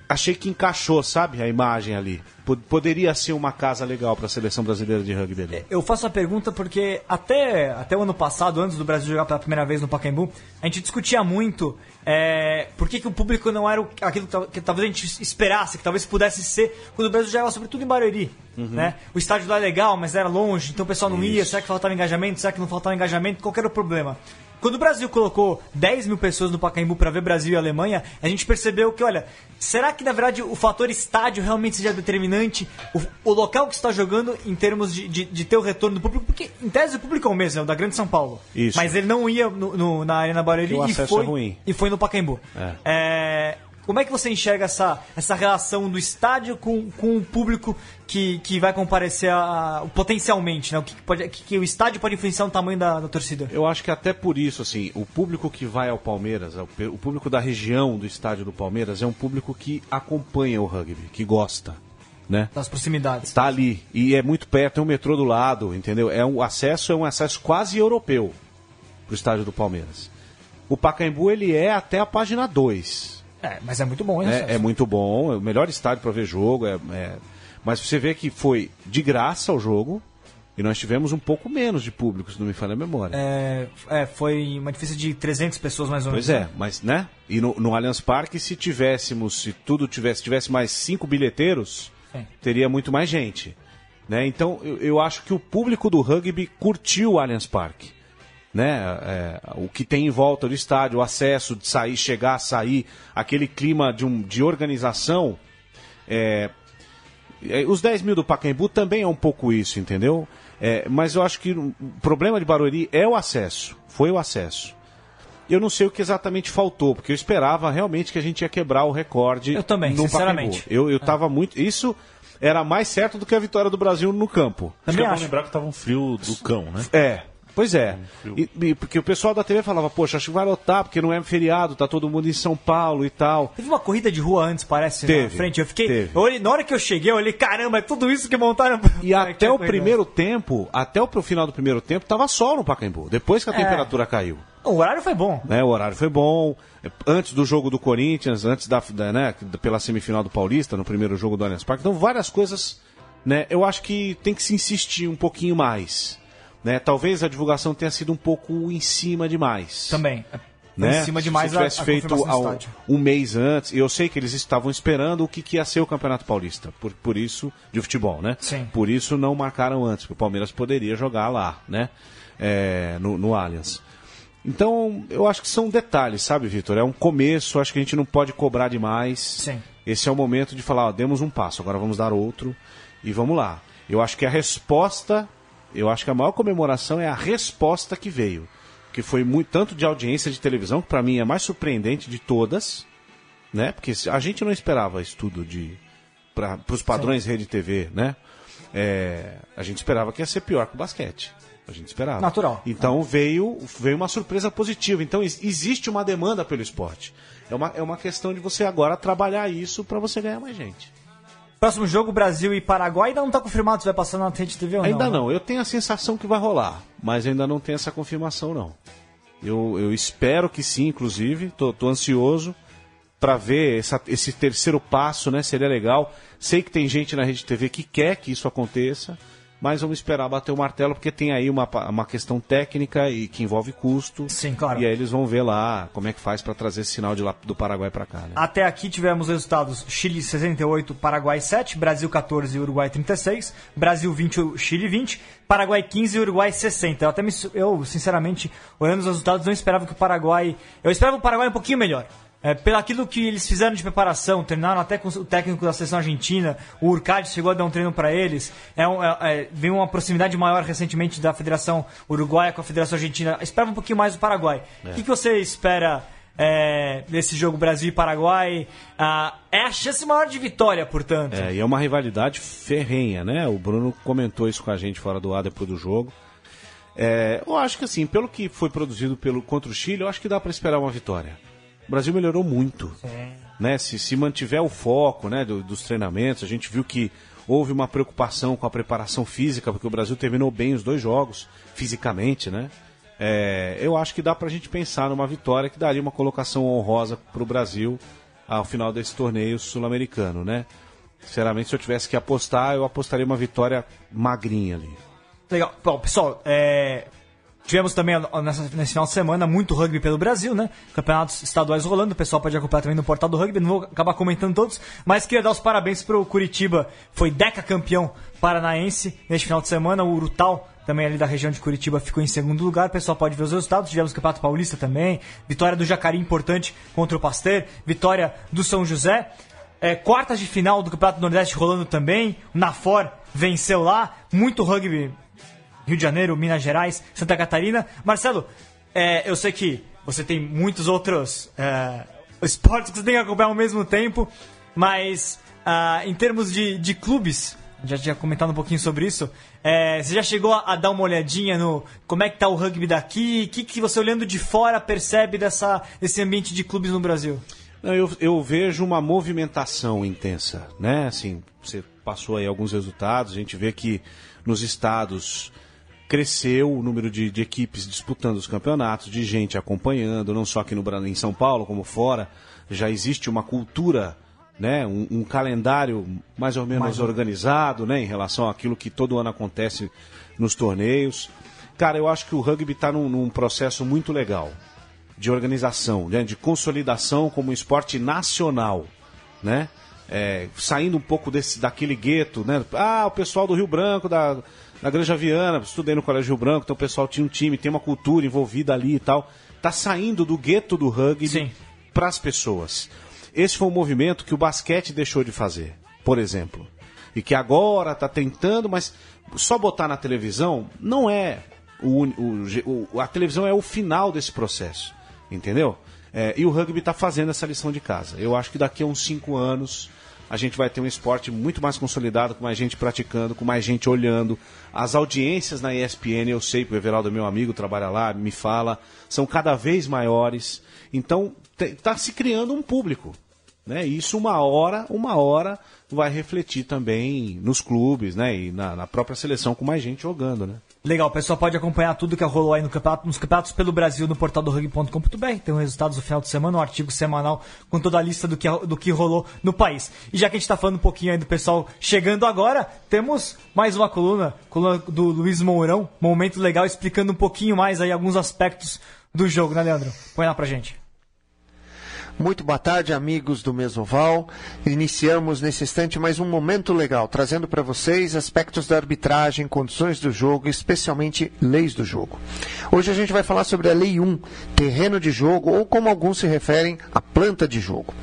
achei que encaixou, sabe, a imagem ali. Pod- Poderia ser uma casa legal para a seleção brasileira de rugby ali. Eu faço a pergunta porque até, até o ano passado, antes do Brasil jogar pela primeira vez no Pacaembu, a gente discutia muito é, por que, que o público não era aquilo que, tal- que talvez a gente esperasse, que talvez pudesse ser quando o Brasil jogava sobretudo em Barueri. Né? O estádio lá é legal, mas era longe, então o pessoal não ia. Será que faltava engajamento? Será que não faltava engajamento? Qual era o problema? Quando o Brasil colocou 10 mil pessoas no Pacaembu para ver Brasil e Alemanha, a gente percebeu que, olha, será que na verdade o fator estádio realmente seja determinante? O, o local que está jogando em termos de, de, de ter o retorno do público? Porque em tese o público é o mesmo, é o da Grande São Paulo. Isso. Mas ele não ia no- no- na Arena Barueri e foi, é ruim. e foi no Pacaembu. É. É, como é que você enxerga essa, essa relação do estádio com, com o público que, que vai comparecer a, a- potencialmente? Né? O que, pode, que, que o estádio pode influenciar no tamanho da, da torcida? Eu acho que até por isso, assim, o público que vai ao Palmeiras, o o público da região do estádio do Palmeiras, é um público que acompanha o rugby, que gosta, né? Das proximidades. Está ali e é muito perto, tem um metrô do lado, entendeu? É um acesso é um acesso quase europeu pro estádio do Palmeiras. O Pacaembu ele é até a página 2. É, mas é muito bom, hein? É, é muito bom, é o melhor estádio para ver jogo. É, é- Mas você vê que foi de graça o jogo e nós tivemos um pouco menos de público, se não me falha a memória. É, é, foi uma diferença de 300 pessoas mais ou menos. Pois é, mas né? E no, no Allianz Parque, se tivéssemos, se tudo tivesse, tivesse mais cinco bilheteiros, Sim. teria muito mais gente. Né? Então eu, eu acho que o público do rugby curtiu o Allianz Parque. Né? É, o que tem em volta do estádio, o acesso de sair, chegar, sair, aquele clima de, um, de organização. é, é, os 10 mil do Pacaembu também é um pouco isso, entendeu? É, mas eu acho que o problema de Barueri é o acesso. Foi o acesso. Eu não sei o que exatamente faltou, porque eu esperava realmente que a gente ia quebrar o recorde. Eu também, no sinceramente. Pacaembu. Eu, eu tava muito. Isso era mais certo do que a vitória do Brasil no campo. Acho que Também é bom lembrar que tava um frio do cão, né? É, pois é. E, e porque o pessoal da TV falava, poxa, acho que vai lotar, porque não é feriado, tá todo mundo em São Paulo e tal. Teve uma corrida de rua antes, parece, na Teve, frente. Eu fiquei. teve. eu olhei- na hora que eu cheguei, eu olhei, caramba, é tudo isso que montaram. E É, até que o primeiro tempo, até o final do primeiro tempo, tava sol no Pacaembu. Depois que a É. temperatura caiu. O horário foi bom. né? O horário foi bom. Antes do jogo do Corinthians, antes da, da, né, pela semifinal do Paulista, no primeiro jogo do Allianz Parque. Então, várias coisas, né? Eu acho que tem que se insistir um pouquinho mais. Né? Talvez a divulgação tenha sido um pouco em cima demais. Também. Né? Em cima demais Se tivesse a, a feito um mês antes, e eu sei que eles estavam esperando o que, que ia ser o Campeonato Paulista, por, por isso, de futebol, né? Sim. Por isso não marcaram antes, porque o Palmeiras poderia jogar lá, né? É, no, no Allianz. Então, eu acho que são detalhes, sabe, Vitor? É um começo, acho que a gente não pode cobrar demais. Sim. Esse é o momento de falar, ó, demos um passo, agora vamos dar outro e vamos lá. Eu acho que a resposta, eu acho que a maior comemoração é a resposta que veio, que foi muito tanto de audiência de televisão, que para mim é a mais surpreendente de todas, né? Porque a gente não esperava isso tudo de para os padrões Sim. rede TV, né? É, a gente esperava que ia ser pior que o basquete. A gente esperava. Natural. Então veio, veio uma surpresa positiva. Então existe uma demanda pelo esporte. É uma, é uma questão de você agora trabalhar isso para você ganhar mais gente. Próximo jogo, Brasil e Paraguai, ainda não está confirmado se vai passar na Rede TV ou não. Ainda não. Né? Eu tenho a sensação que vai rolar, mas ainda não tem essa confirmação, não. Eu, eu espero que sim, inclusive. Tô ansioso para ver essa, esse terceiro passo, né? Seria legal. Sei que tem gente na Rede TV que quer que isso aconteça mas vamos esperar bater o martelo, porque tem aí uma, uma questão técnica e que envolve custo. Sim, claro. E aí eles vão ver lá como é que faz para trazer esse sinal de lá, do Paraguai para cá. Né? Até aqui tivemos resultados: Chile 68, Paraguai 7, Brasil 14 e Uruguai 36, Brasil 20, Chile 20, Paraguai 15 e Uruguai 60. Eu até me, eu, sinceramente, olhando os resultados, não esperava que o Paraguai. Eu esperava o Paraguai um pouquinho melhor. É, pelo aquilo que eles fizeram de preparação, treinaram até com o técnico da seleção argentina, o Urcade chegou a dar um treino para eles. É, um, é, é, veio uma proximidade maior recentemente da Federação Uruguaia com a Federação Argentina. Esperava um pouquinho mais do Paraguai. O é. que, que, você espera é, desse jogo Brasil e Paraguai? Ah, é a chance maior de vitória, portanto. É, e é uma rivalidade ferrenha, né? O Bruno comentou isso com a gente fora do ar depois do jogo. É, eu acho que assim, pelo que foi produzido pelo contra o Chile, eu acho que dá para esperar uma vitória. O Brasil melhorou muito. Né? Se, se mantiver o foco né, do, dos treinamentos, a gente viu que houve uma preocupação com a preparação física, porque o Brasil terminou bem os dois jogos, fisicamente, né? É, eu acho que dá pra gente pensar numa vitória que daria uma colocação honrosa pro Brasil ao final desse torneio sul-americano, né? Sinceramente, se eu tivesse que apostar, eu apostaria uma vitória magrinha ali. Legal. Bom, pessoal, é, Tivemos também nessa, nesse final de semana muito rugby pelo Brasil, né? Campeonatos estaduais rolando, o pessoal pode acompanhar também no portal do rugby, não vou acabar comentando todos, mas queria dar os parabéns pro Curitiba, foi deca campeão paranaense neste final de semana, o Urutau também ali da região de Curitiba ficou em segundo lugar, o pessoal pode ver os resultados, tivemos o Campeonato Paulista também, vitória do Jacarí importante contra o Pasteur, vitória do São José, é, quartas de final do Campeonato do Nordeste rolando também, o Nafor venceu lá, muito rugby Rio de Janeiro, Minas Gerais, Santa Catarina. Marcelo, é, eu sei que você tem muitos outros é, esportes que você tem que acompanhar ao mesmo tempo, mas uh, em termos de, de clubes, já tinha comentado um pouquinho sobre isso. É, você já chegou a, a, dar uma olhadinha no como é que tá o rugby daqui? O que, que você olhando de fora percebe dessa, desse ambiente de clubes no Brasil? Eu, eu vejo uma movimentação intensa, né? Assim, você passou aí alguns resultados, a gente vê que nos estados cresceu o número de, de, equipes disputando os campeonatos, de gente acompanhando, não só aqui no em São Paulo, como fora. Já existe uma cultura, né, um, um calendário mais ou menos mais organizado né, em relação àquilo que todo ano acontece nos torneios. Cara, eu acho que o rugby está num, num, processo muito legal de organização, né, de consolidação como um esporte nacional, né? É, saindo um pouco desse, daquele gueto, né? Ah, o pessoal do Rio Branco, da, na Granja Viana, estudei no Colégio Rio Branco, então o pessoal tinha um time, tem uma cultura envolvida ali e tal. Tá saindo do gueto do rugby para as pessoas. Esse foi um movimento que o basquete deixou de fazer, por exemplo. E que agora está tentando, mas só botar na televisão não é o, o, o, a televisão é o final desse processo, entendeu? É, e o rugby está fazendo essa lição de casa. Eu acho que daqui a uns cinco anos a gente vai ter um esporte muito mais consolidado, com mais gente praticando, com mais gente olhando. As audiências na ESPN, eu sei, que o Everaldo é meu amigo, trabalha lá, me fala, são cada vez maiores. Então, está se criando um público. Né? Isso uma hora, uma hora vai refletir também nos clubes, né? E na, na própria seleção com mais gente jogando, né? Legal, o pessoal pode acompanhar tudo que rolou aí no campeonato, nos campeonatos pelo Brasil no portal do rugby.com.br. Tem os resultados do final de semana, um artigo semanal com toda a lista do que, do que rolou no país. E já que a gente está falando um pouquinho aí do pessoal chegando agora, temos mais uma coluna, coluna do Luiz Mourão, momento legal, explicando um pouquinho mais aí alguns aspectos do jogo, né, Leandro? Põe lá pra gente. Muito boa tarde, amigos do Mesoval. Iniciamos nesse instante mais um momento legal, trazendo para vocês aspectos da arbitragem, condições do jogo, especialmente leis do jogo. Hoje a gente vai falar sobre a Lei 1, terreno de jogo, ou como alguns se referem, a planta de jogo.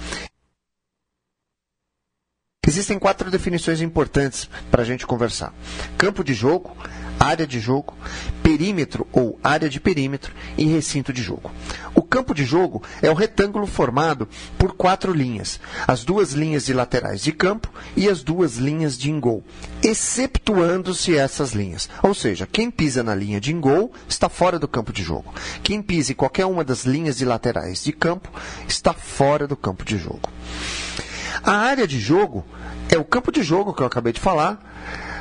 Existem quatro definições importantes para a gente conversar: campo de jogo, área de jogo, perímetro ou área de perímetro e recinto de jogo. Campo de jogo é o retângulo formado por quatro linhas, as duas linhas de laterais de campo e as duas linhas de ingol, exceptuando-se essas linhas. Ou seja, quem pisa na linha de ingol está fora do campo de jogo. Quem pisa em qualquer uma das linhas de laterais de campo está fora do campo de jogo. A área de jogo é o campo de jogo que eu acabei de falar,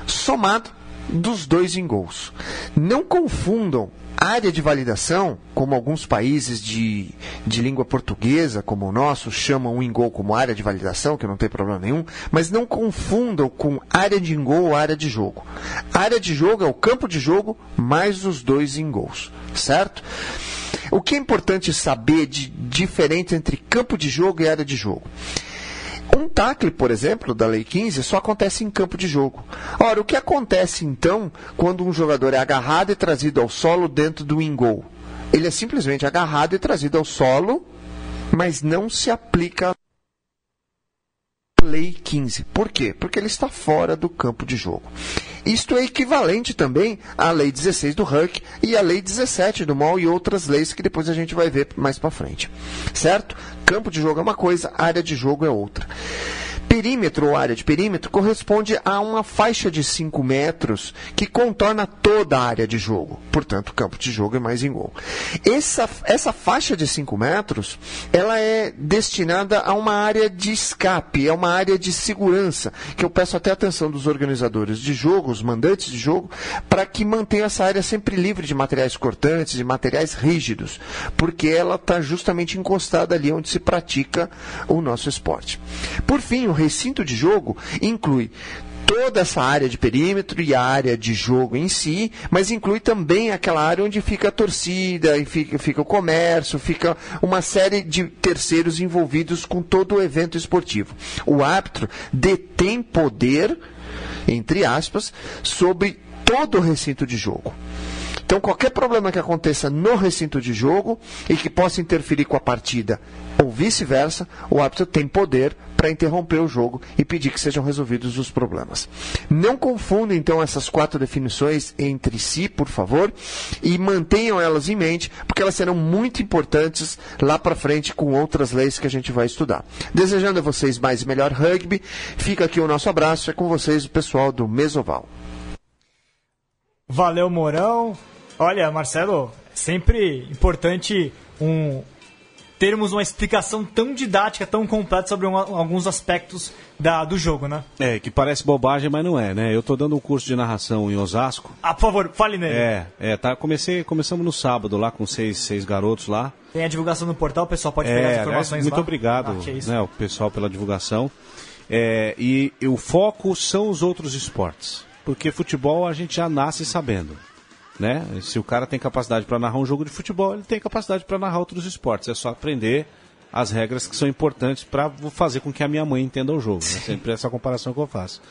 somado dos dois em gols. Não confundam área de validação, como alguns países de, de língua portuguesa, como o nosso, chamam o ingol como área de validação, que não tem problema nenhum, mas não confundam com área de ingol ou área de jogo. Área de jogo é o campo de jogo mais os dois gols, certo? O que é importante saber de diferente entre campo de jogo e área de jogo? Um tackle, por exemplo, da Lei 15, só acontece em campo de jogo. Ora, o que acontece então quando um jogador é agarrado e trazido ao solo dentro do ingol? Ele é simplesmente agarrado e trazido ao solo, mas não se aplica a Lei 15. Por quê? Porque ele está fora do campo de jogo. Isto é equivalente também à Lei 16 do Huck e à Lei 17 do MOL e outras leis que depois a gente vai ver mais para frente. Certo? Campo de jogo é uma coisa, área de jogo é outra. Perímetro ou área de perímetro corresponde a uma faixa de 5 metros que contorna toda a área de jogo. Portanto, campo de jogo é mais em gol. Essa, essa faixa de 5 metros, ela é destinada a uma área de escape, é uma área de segurança, que eu peço até atenção dos organizadores de jogo, os mandantes de jogo, para que mantenham essa área sempre livre de materiais cortantes, de materiais rígidos, porque ela está justamente encostada ali onde se pratica o nosso esporte. Por fim, o recinto de jogo inclui toda essa área de perímetro e a área de jogo em si, mas inclui também aquela área onde fica a torcida, e fica, fica o comércio, fica uma série de terceiros envolvidos com todo o evento esportivo. O árbitro detém poder, entre aspas, sobre todo o recinto de jogo. Então, qualquer problema que aconteça no recinto de jogo e que possa interferir com a partida ou vice-versa, o árbitro tem poder para interromper o jogo e pedir que sejam resolvidos os problemas. Não confundam então essas quatro definições entre si, por favor, e mantenham elas em mente, porque elas serão muito importantes lá para frente com outras leis que a gente vai estudar. Desejando a vocês mais e melhor rugby, fica aqui o nosso abraço, é com vocês o pessoal do Mesoval. Valeu, Mourão. Olha, Marcelo, sempre importante um termos uma explicação tão didática, tão completa sobre alguns aspectos da, do jogo, né? É, que parece bobagem, mas não é, né? Eu tô dando um curso de narração em Osasco. Ah, por favor, fale nele. É, é, tá, comecei, começamos no sábado lá com seis, seis garotos lá. Tem a divulgação no portal, o pessoal pode pegar é, as informações muito lá. obrigado, Ah, né, o pessoal pela divulgação. É, e, e o foco são os outros esportes, porque futebol a gente já nasce sabendo. Né? Se o cara tem capacidade para narrar um jogo de futebol, ele tem capacidade para narrar outros esportes. É só aprender as regras que são importantes para fazer com que a minha mãe entenda o jogo. É sempre essa comparação que eu faço.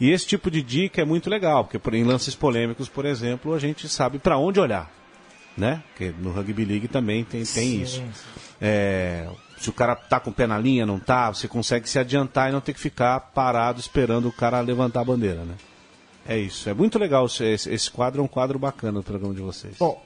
E esse tipo de dica é muito legal, porque por- em lances polêmicos, por exemplo, a gente sabe para onde olhar. Né? Porque no Rugby League também tem, tem isso. É, se o cara tá com o pé na linha, não tá, você consegue se adiantar e não ter que ficar parado esperando o cara levantar a bandeira, né? É isso. É muito legal esse, esse quadro, é um quadro bacana do programa de vocês. Bom,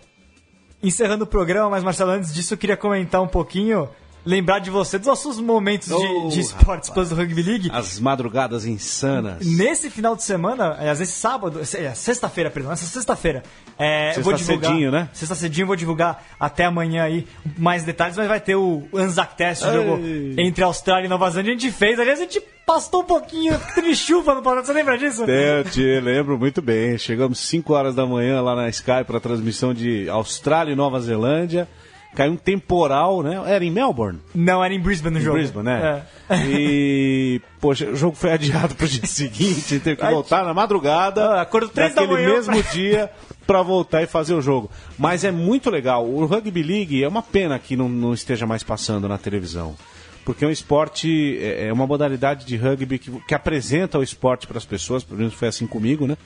encerrando o programa, mas Marcelo, antes disso eu queria comentar um pouquinho, lembrar de você dos nossos momentos de, Oh, de esportes plus do Rugby League. As madrugadas insanas. Nesse final de semana, aliás, esse sábado, é, sexta-feira, perdão, essa sexta-feira, é, Sexta vou divulgar. cedinho, né? Sexta cedinho, eu vou divulgar até amanhã aí mais detalhes, mas vai ter o Anzac Test, o jogo entre Austrália e Nova Zelândia. A gente fez, aliás, a gente pastou um pouquinho, teve chuva no passado, você lembra disso? É, Eu te lembro muito bem. Chegamos 5 horas da manhã lá na Sky para a transmissão de Austrália e Nova Zelândia. Caiu um temporal, né? Era em Melbourne? Não, era em Brisbane no Em jogo. Brisbane, né? É. E, poxa, o jogo foi adiado pro dia seguinte, teve que voltar na madrugada, Ah, acordo três da manhã mesmo pra- dia, para voltar e fazer o jogo. Mas é muito legal. O Rugby League é uma pena que não, não esteja mais passando na televisão. porque é um esporte, é, é uma modalidade de rugby que, que apresenta o esporte para as pessoas, pelo menos foi assim comigo, né?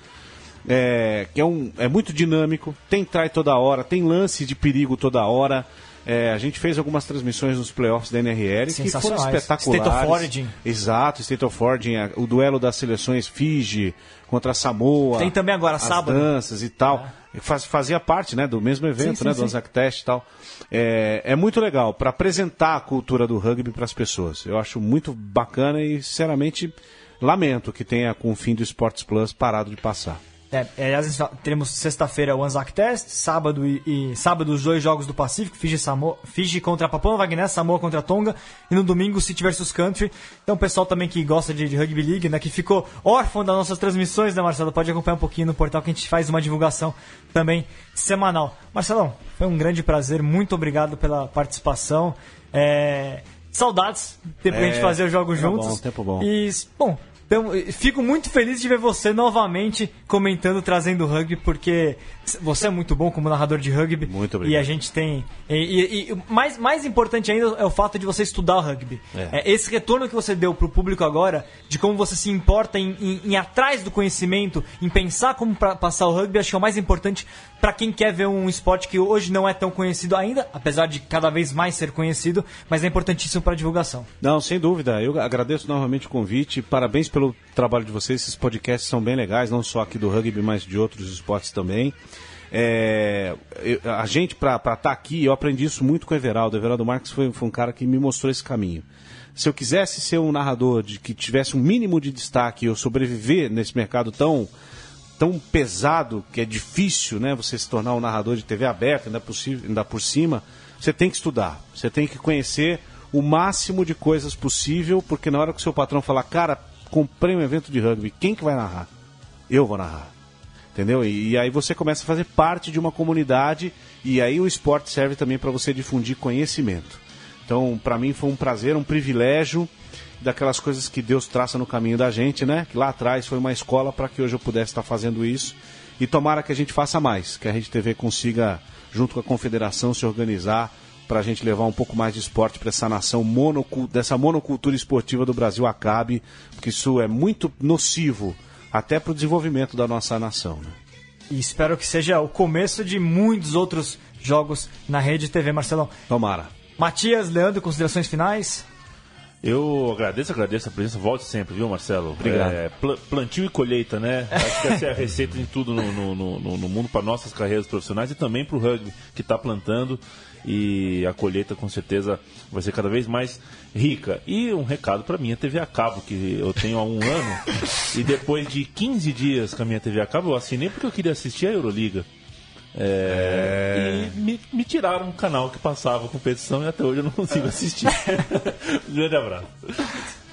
É, que é, um, é muito dinâmico, tem trai toda hora, tem lance de perigo toda hora. É, a gente fez algumas transmissões nos playoffs da NRL que foram espetaculares. State of Origin. Exato, State of Origin, o duelo das seleções Fiji contra Samoa. Tem também agora, as sábado. danças e tal. É. Faz, fazia parte né, do mesmo evento, sim, sim, né, do Anzac Test e tal. É, é muito legal para apresentar a cultura do rugby para as pessoas. Eu acho muito bacana e, sinceramente, lamento que tenha, com o fim do Sports Plus, parado de passar. É, é, teremos sexta-feira o Anzac Test, sábado e, e, sábado os dois jogos do Pacífico, Fiji, Samoa, Fiji contra Papua Nova Guiné, Samoa contra Tonga, e no domingo City vs Country. Então o pessoal também que gosta de, de, Rugby League, né, que ficou órfão das nossas transmissões, né, Marcelo, pode acompanhar um pouquinho no portal que a gente faz uma divulgação também semanal. Marcelão, foi um grande prazer, muito obrigado pela participação. É, saudades, tempo é, a gente é, fazer os jogos juntos. Bom, tempo bom. E, bom, então, fico muito feliz de ver você novamente comentando, trazendo rugby, porque você é muito bom como narrador de rugby. Muito obrigado. E a gente tem. E, e, e mais, mais importante ainda é o fato de você estudar o rugby. É. É, esse retorno que você deu para o público agora, de como você se importa em, em, em atrás do conhecimento, em pensar como pra, passar o rugby, acho que é o mais importante para quem quer ver um esporte que hoje não é tão conhecido ainda, apesar de cada vez mais ser conhecido, mas é importantíssimo para divulgação. Não, sem dúvida. Eu agradeço novamente o convite. Parabéns pelo trabalho de vocês. Esses podcasts são bem legais, não só aqui do rugby, mas de outros esportes também. É, a gente, para estar tá aqui, eu aprendi isso muito com o Everaldo. O Everaldo Marques foi, foi um cara que me mostrou esse caminho. Se eu quisesse ser um narrador de que tivesse um mínimo de destaque, eu sobreviver nesse mercado tão tão pesado que é difícil, né, você se tornar um narrador de TV aberta, ainda ainda por cima, você tem que estudar, você tem que conhecer o máximo de coisas possível, porque na hora que o seu patrão falar, cara, comprei um evento de rugby, quem que vai narrar? Eu vou narrar. Entendeu? E, e aí você começa a fazer parte de uma comunidade e aí o esporte serve também para você difundir conhecimento. Então, para mim foi um prazer, um privilégio daquelas coisas que Deus traça no caminho da gente, né? Que lá atrás foi uma escola para que hoje eu pudesse estar fazendo isso. E tomara que a gente faça mais, que a Rede TV consiga, junto com a confederação, se organizar para a gente levar um pouco mais de esporte para essa nação, monocul dessa monocultura esportiva do Brasil acabe, porque isso é muito nocivo até para o desenvolvimento da nossa nação. Né? E espero que seja o começo de muitos outros jogos na Rede TV, Marcelão. Tomara. Matias, Leandro, considerações finais? Eu agradeço, agradeço a presença. Volte sempre, viu, Marcelo? Obrigado. É, pl plantio e colheita, né? Acho que essa é a receita de tudo no, no, no, no mundo para nossas carreiras profissionais e também para o rugby que está plantando. E a colheita, com certeza, vai ser cada vez mais rica. E um recado para minha TV a cabo, que eu tenho há um ano. e depois de 15 dias com a minha TV a cabo, eu assinei porque eu queria assistir a Euroliga. É, é... E me, me, tiraram um canal que passava competição e até hoje eu não consigo assistir. um grande abraço.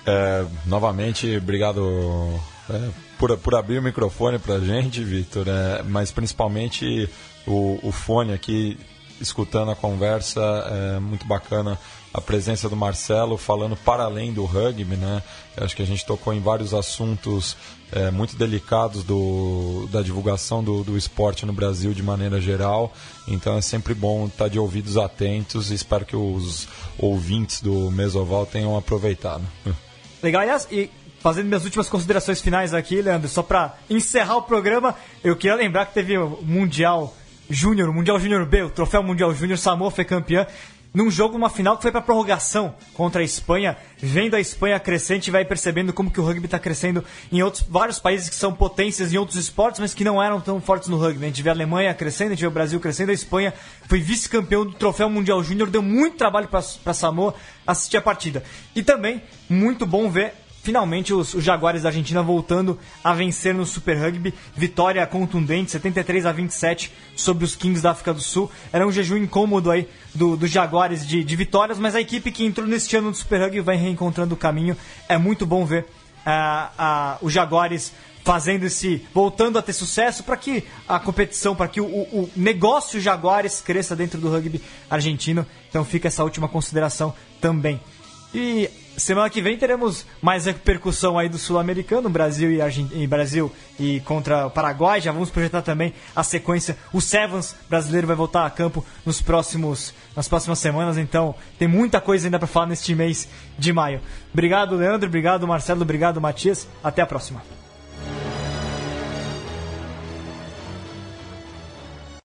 É, novamente, obrigado é, por, por abrir o microfone pra gente, Victor. É, mas principalmente o, o fone aqui, escutando a conversa, é muito bacana a presença do Marcelo falando para além do rugby, né? Eu acho que a gente tocou em vários assuntos é, muito delicados do, da divulgação do, do esporte no Brasil de maneira geral. Então é sempre bom estar de ouvidos atentos e espero que os ouvintes do Mesoval tenham aproveitado. Legal, aliás, e fazendo minhas últimas considerações finais aqui, Leandro, só para encerrar o programa, eu queria lembrar que teve o Mundial Júnior, Mundial Júnior B, o Troféu Mundial Júnior, Samoa foi campeã num jogo, uma final que foi para prorrogação contra a Espanha, vendo a Espanha crescente, vai percebendo como que o rugby está crescendo em outros vários países que são potências em outros esportes, mas que não eram tão fortes no rugby. A gente vê a Alemanha crescendo, a gente vê o Brasil crescendo, a Espanha foi vice-campeão do Troféu Mundial Júnior, deu muito trabalho para Samoa assistir a partida. E também muito bom ver finalmente os, os, Jaguares da Argentina voltando a vencer no Super Rugby. Vitória contundente, 73 a 27 sobre os Kings da África do Sul. Era um jejum incômodo aí dos do Jaguares de, de, vitórias, mas a equipe que entrou neste ano no Super Rugby vai reencontrando o caminho. É muito bom ver uh, uh, os Jaguares fazendo esse. voltando a ter sucesso para que a competição, para que o, o negócio Jaguares cresça dentro do rugby argentino. Então fica essa última consideração também. E semana que vem teremos mais repercussão aí do sul-americano, Brasil e, Argent... e Brasil e contra o Paraguai. Já vamos projetar também a sequência. O Sevens brasileiro vai voltar a campo nos próximos nas próximas semanas, então tem muita coisa ainda para falar neste mês de maio. Obrigado, Leandro, obrigado, Marcelo, obrigado, Matias. Até a próxima.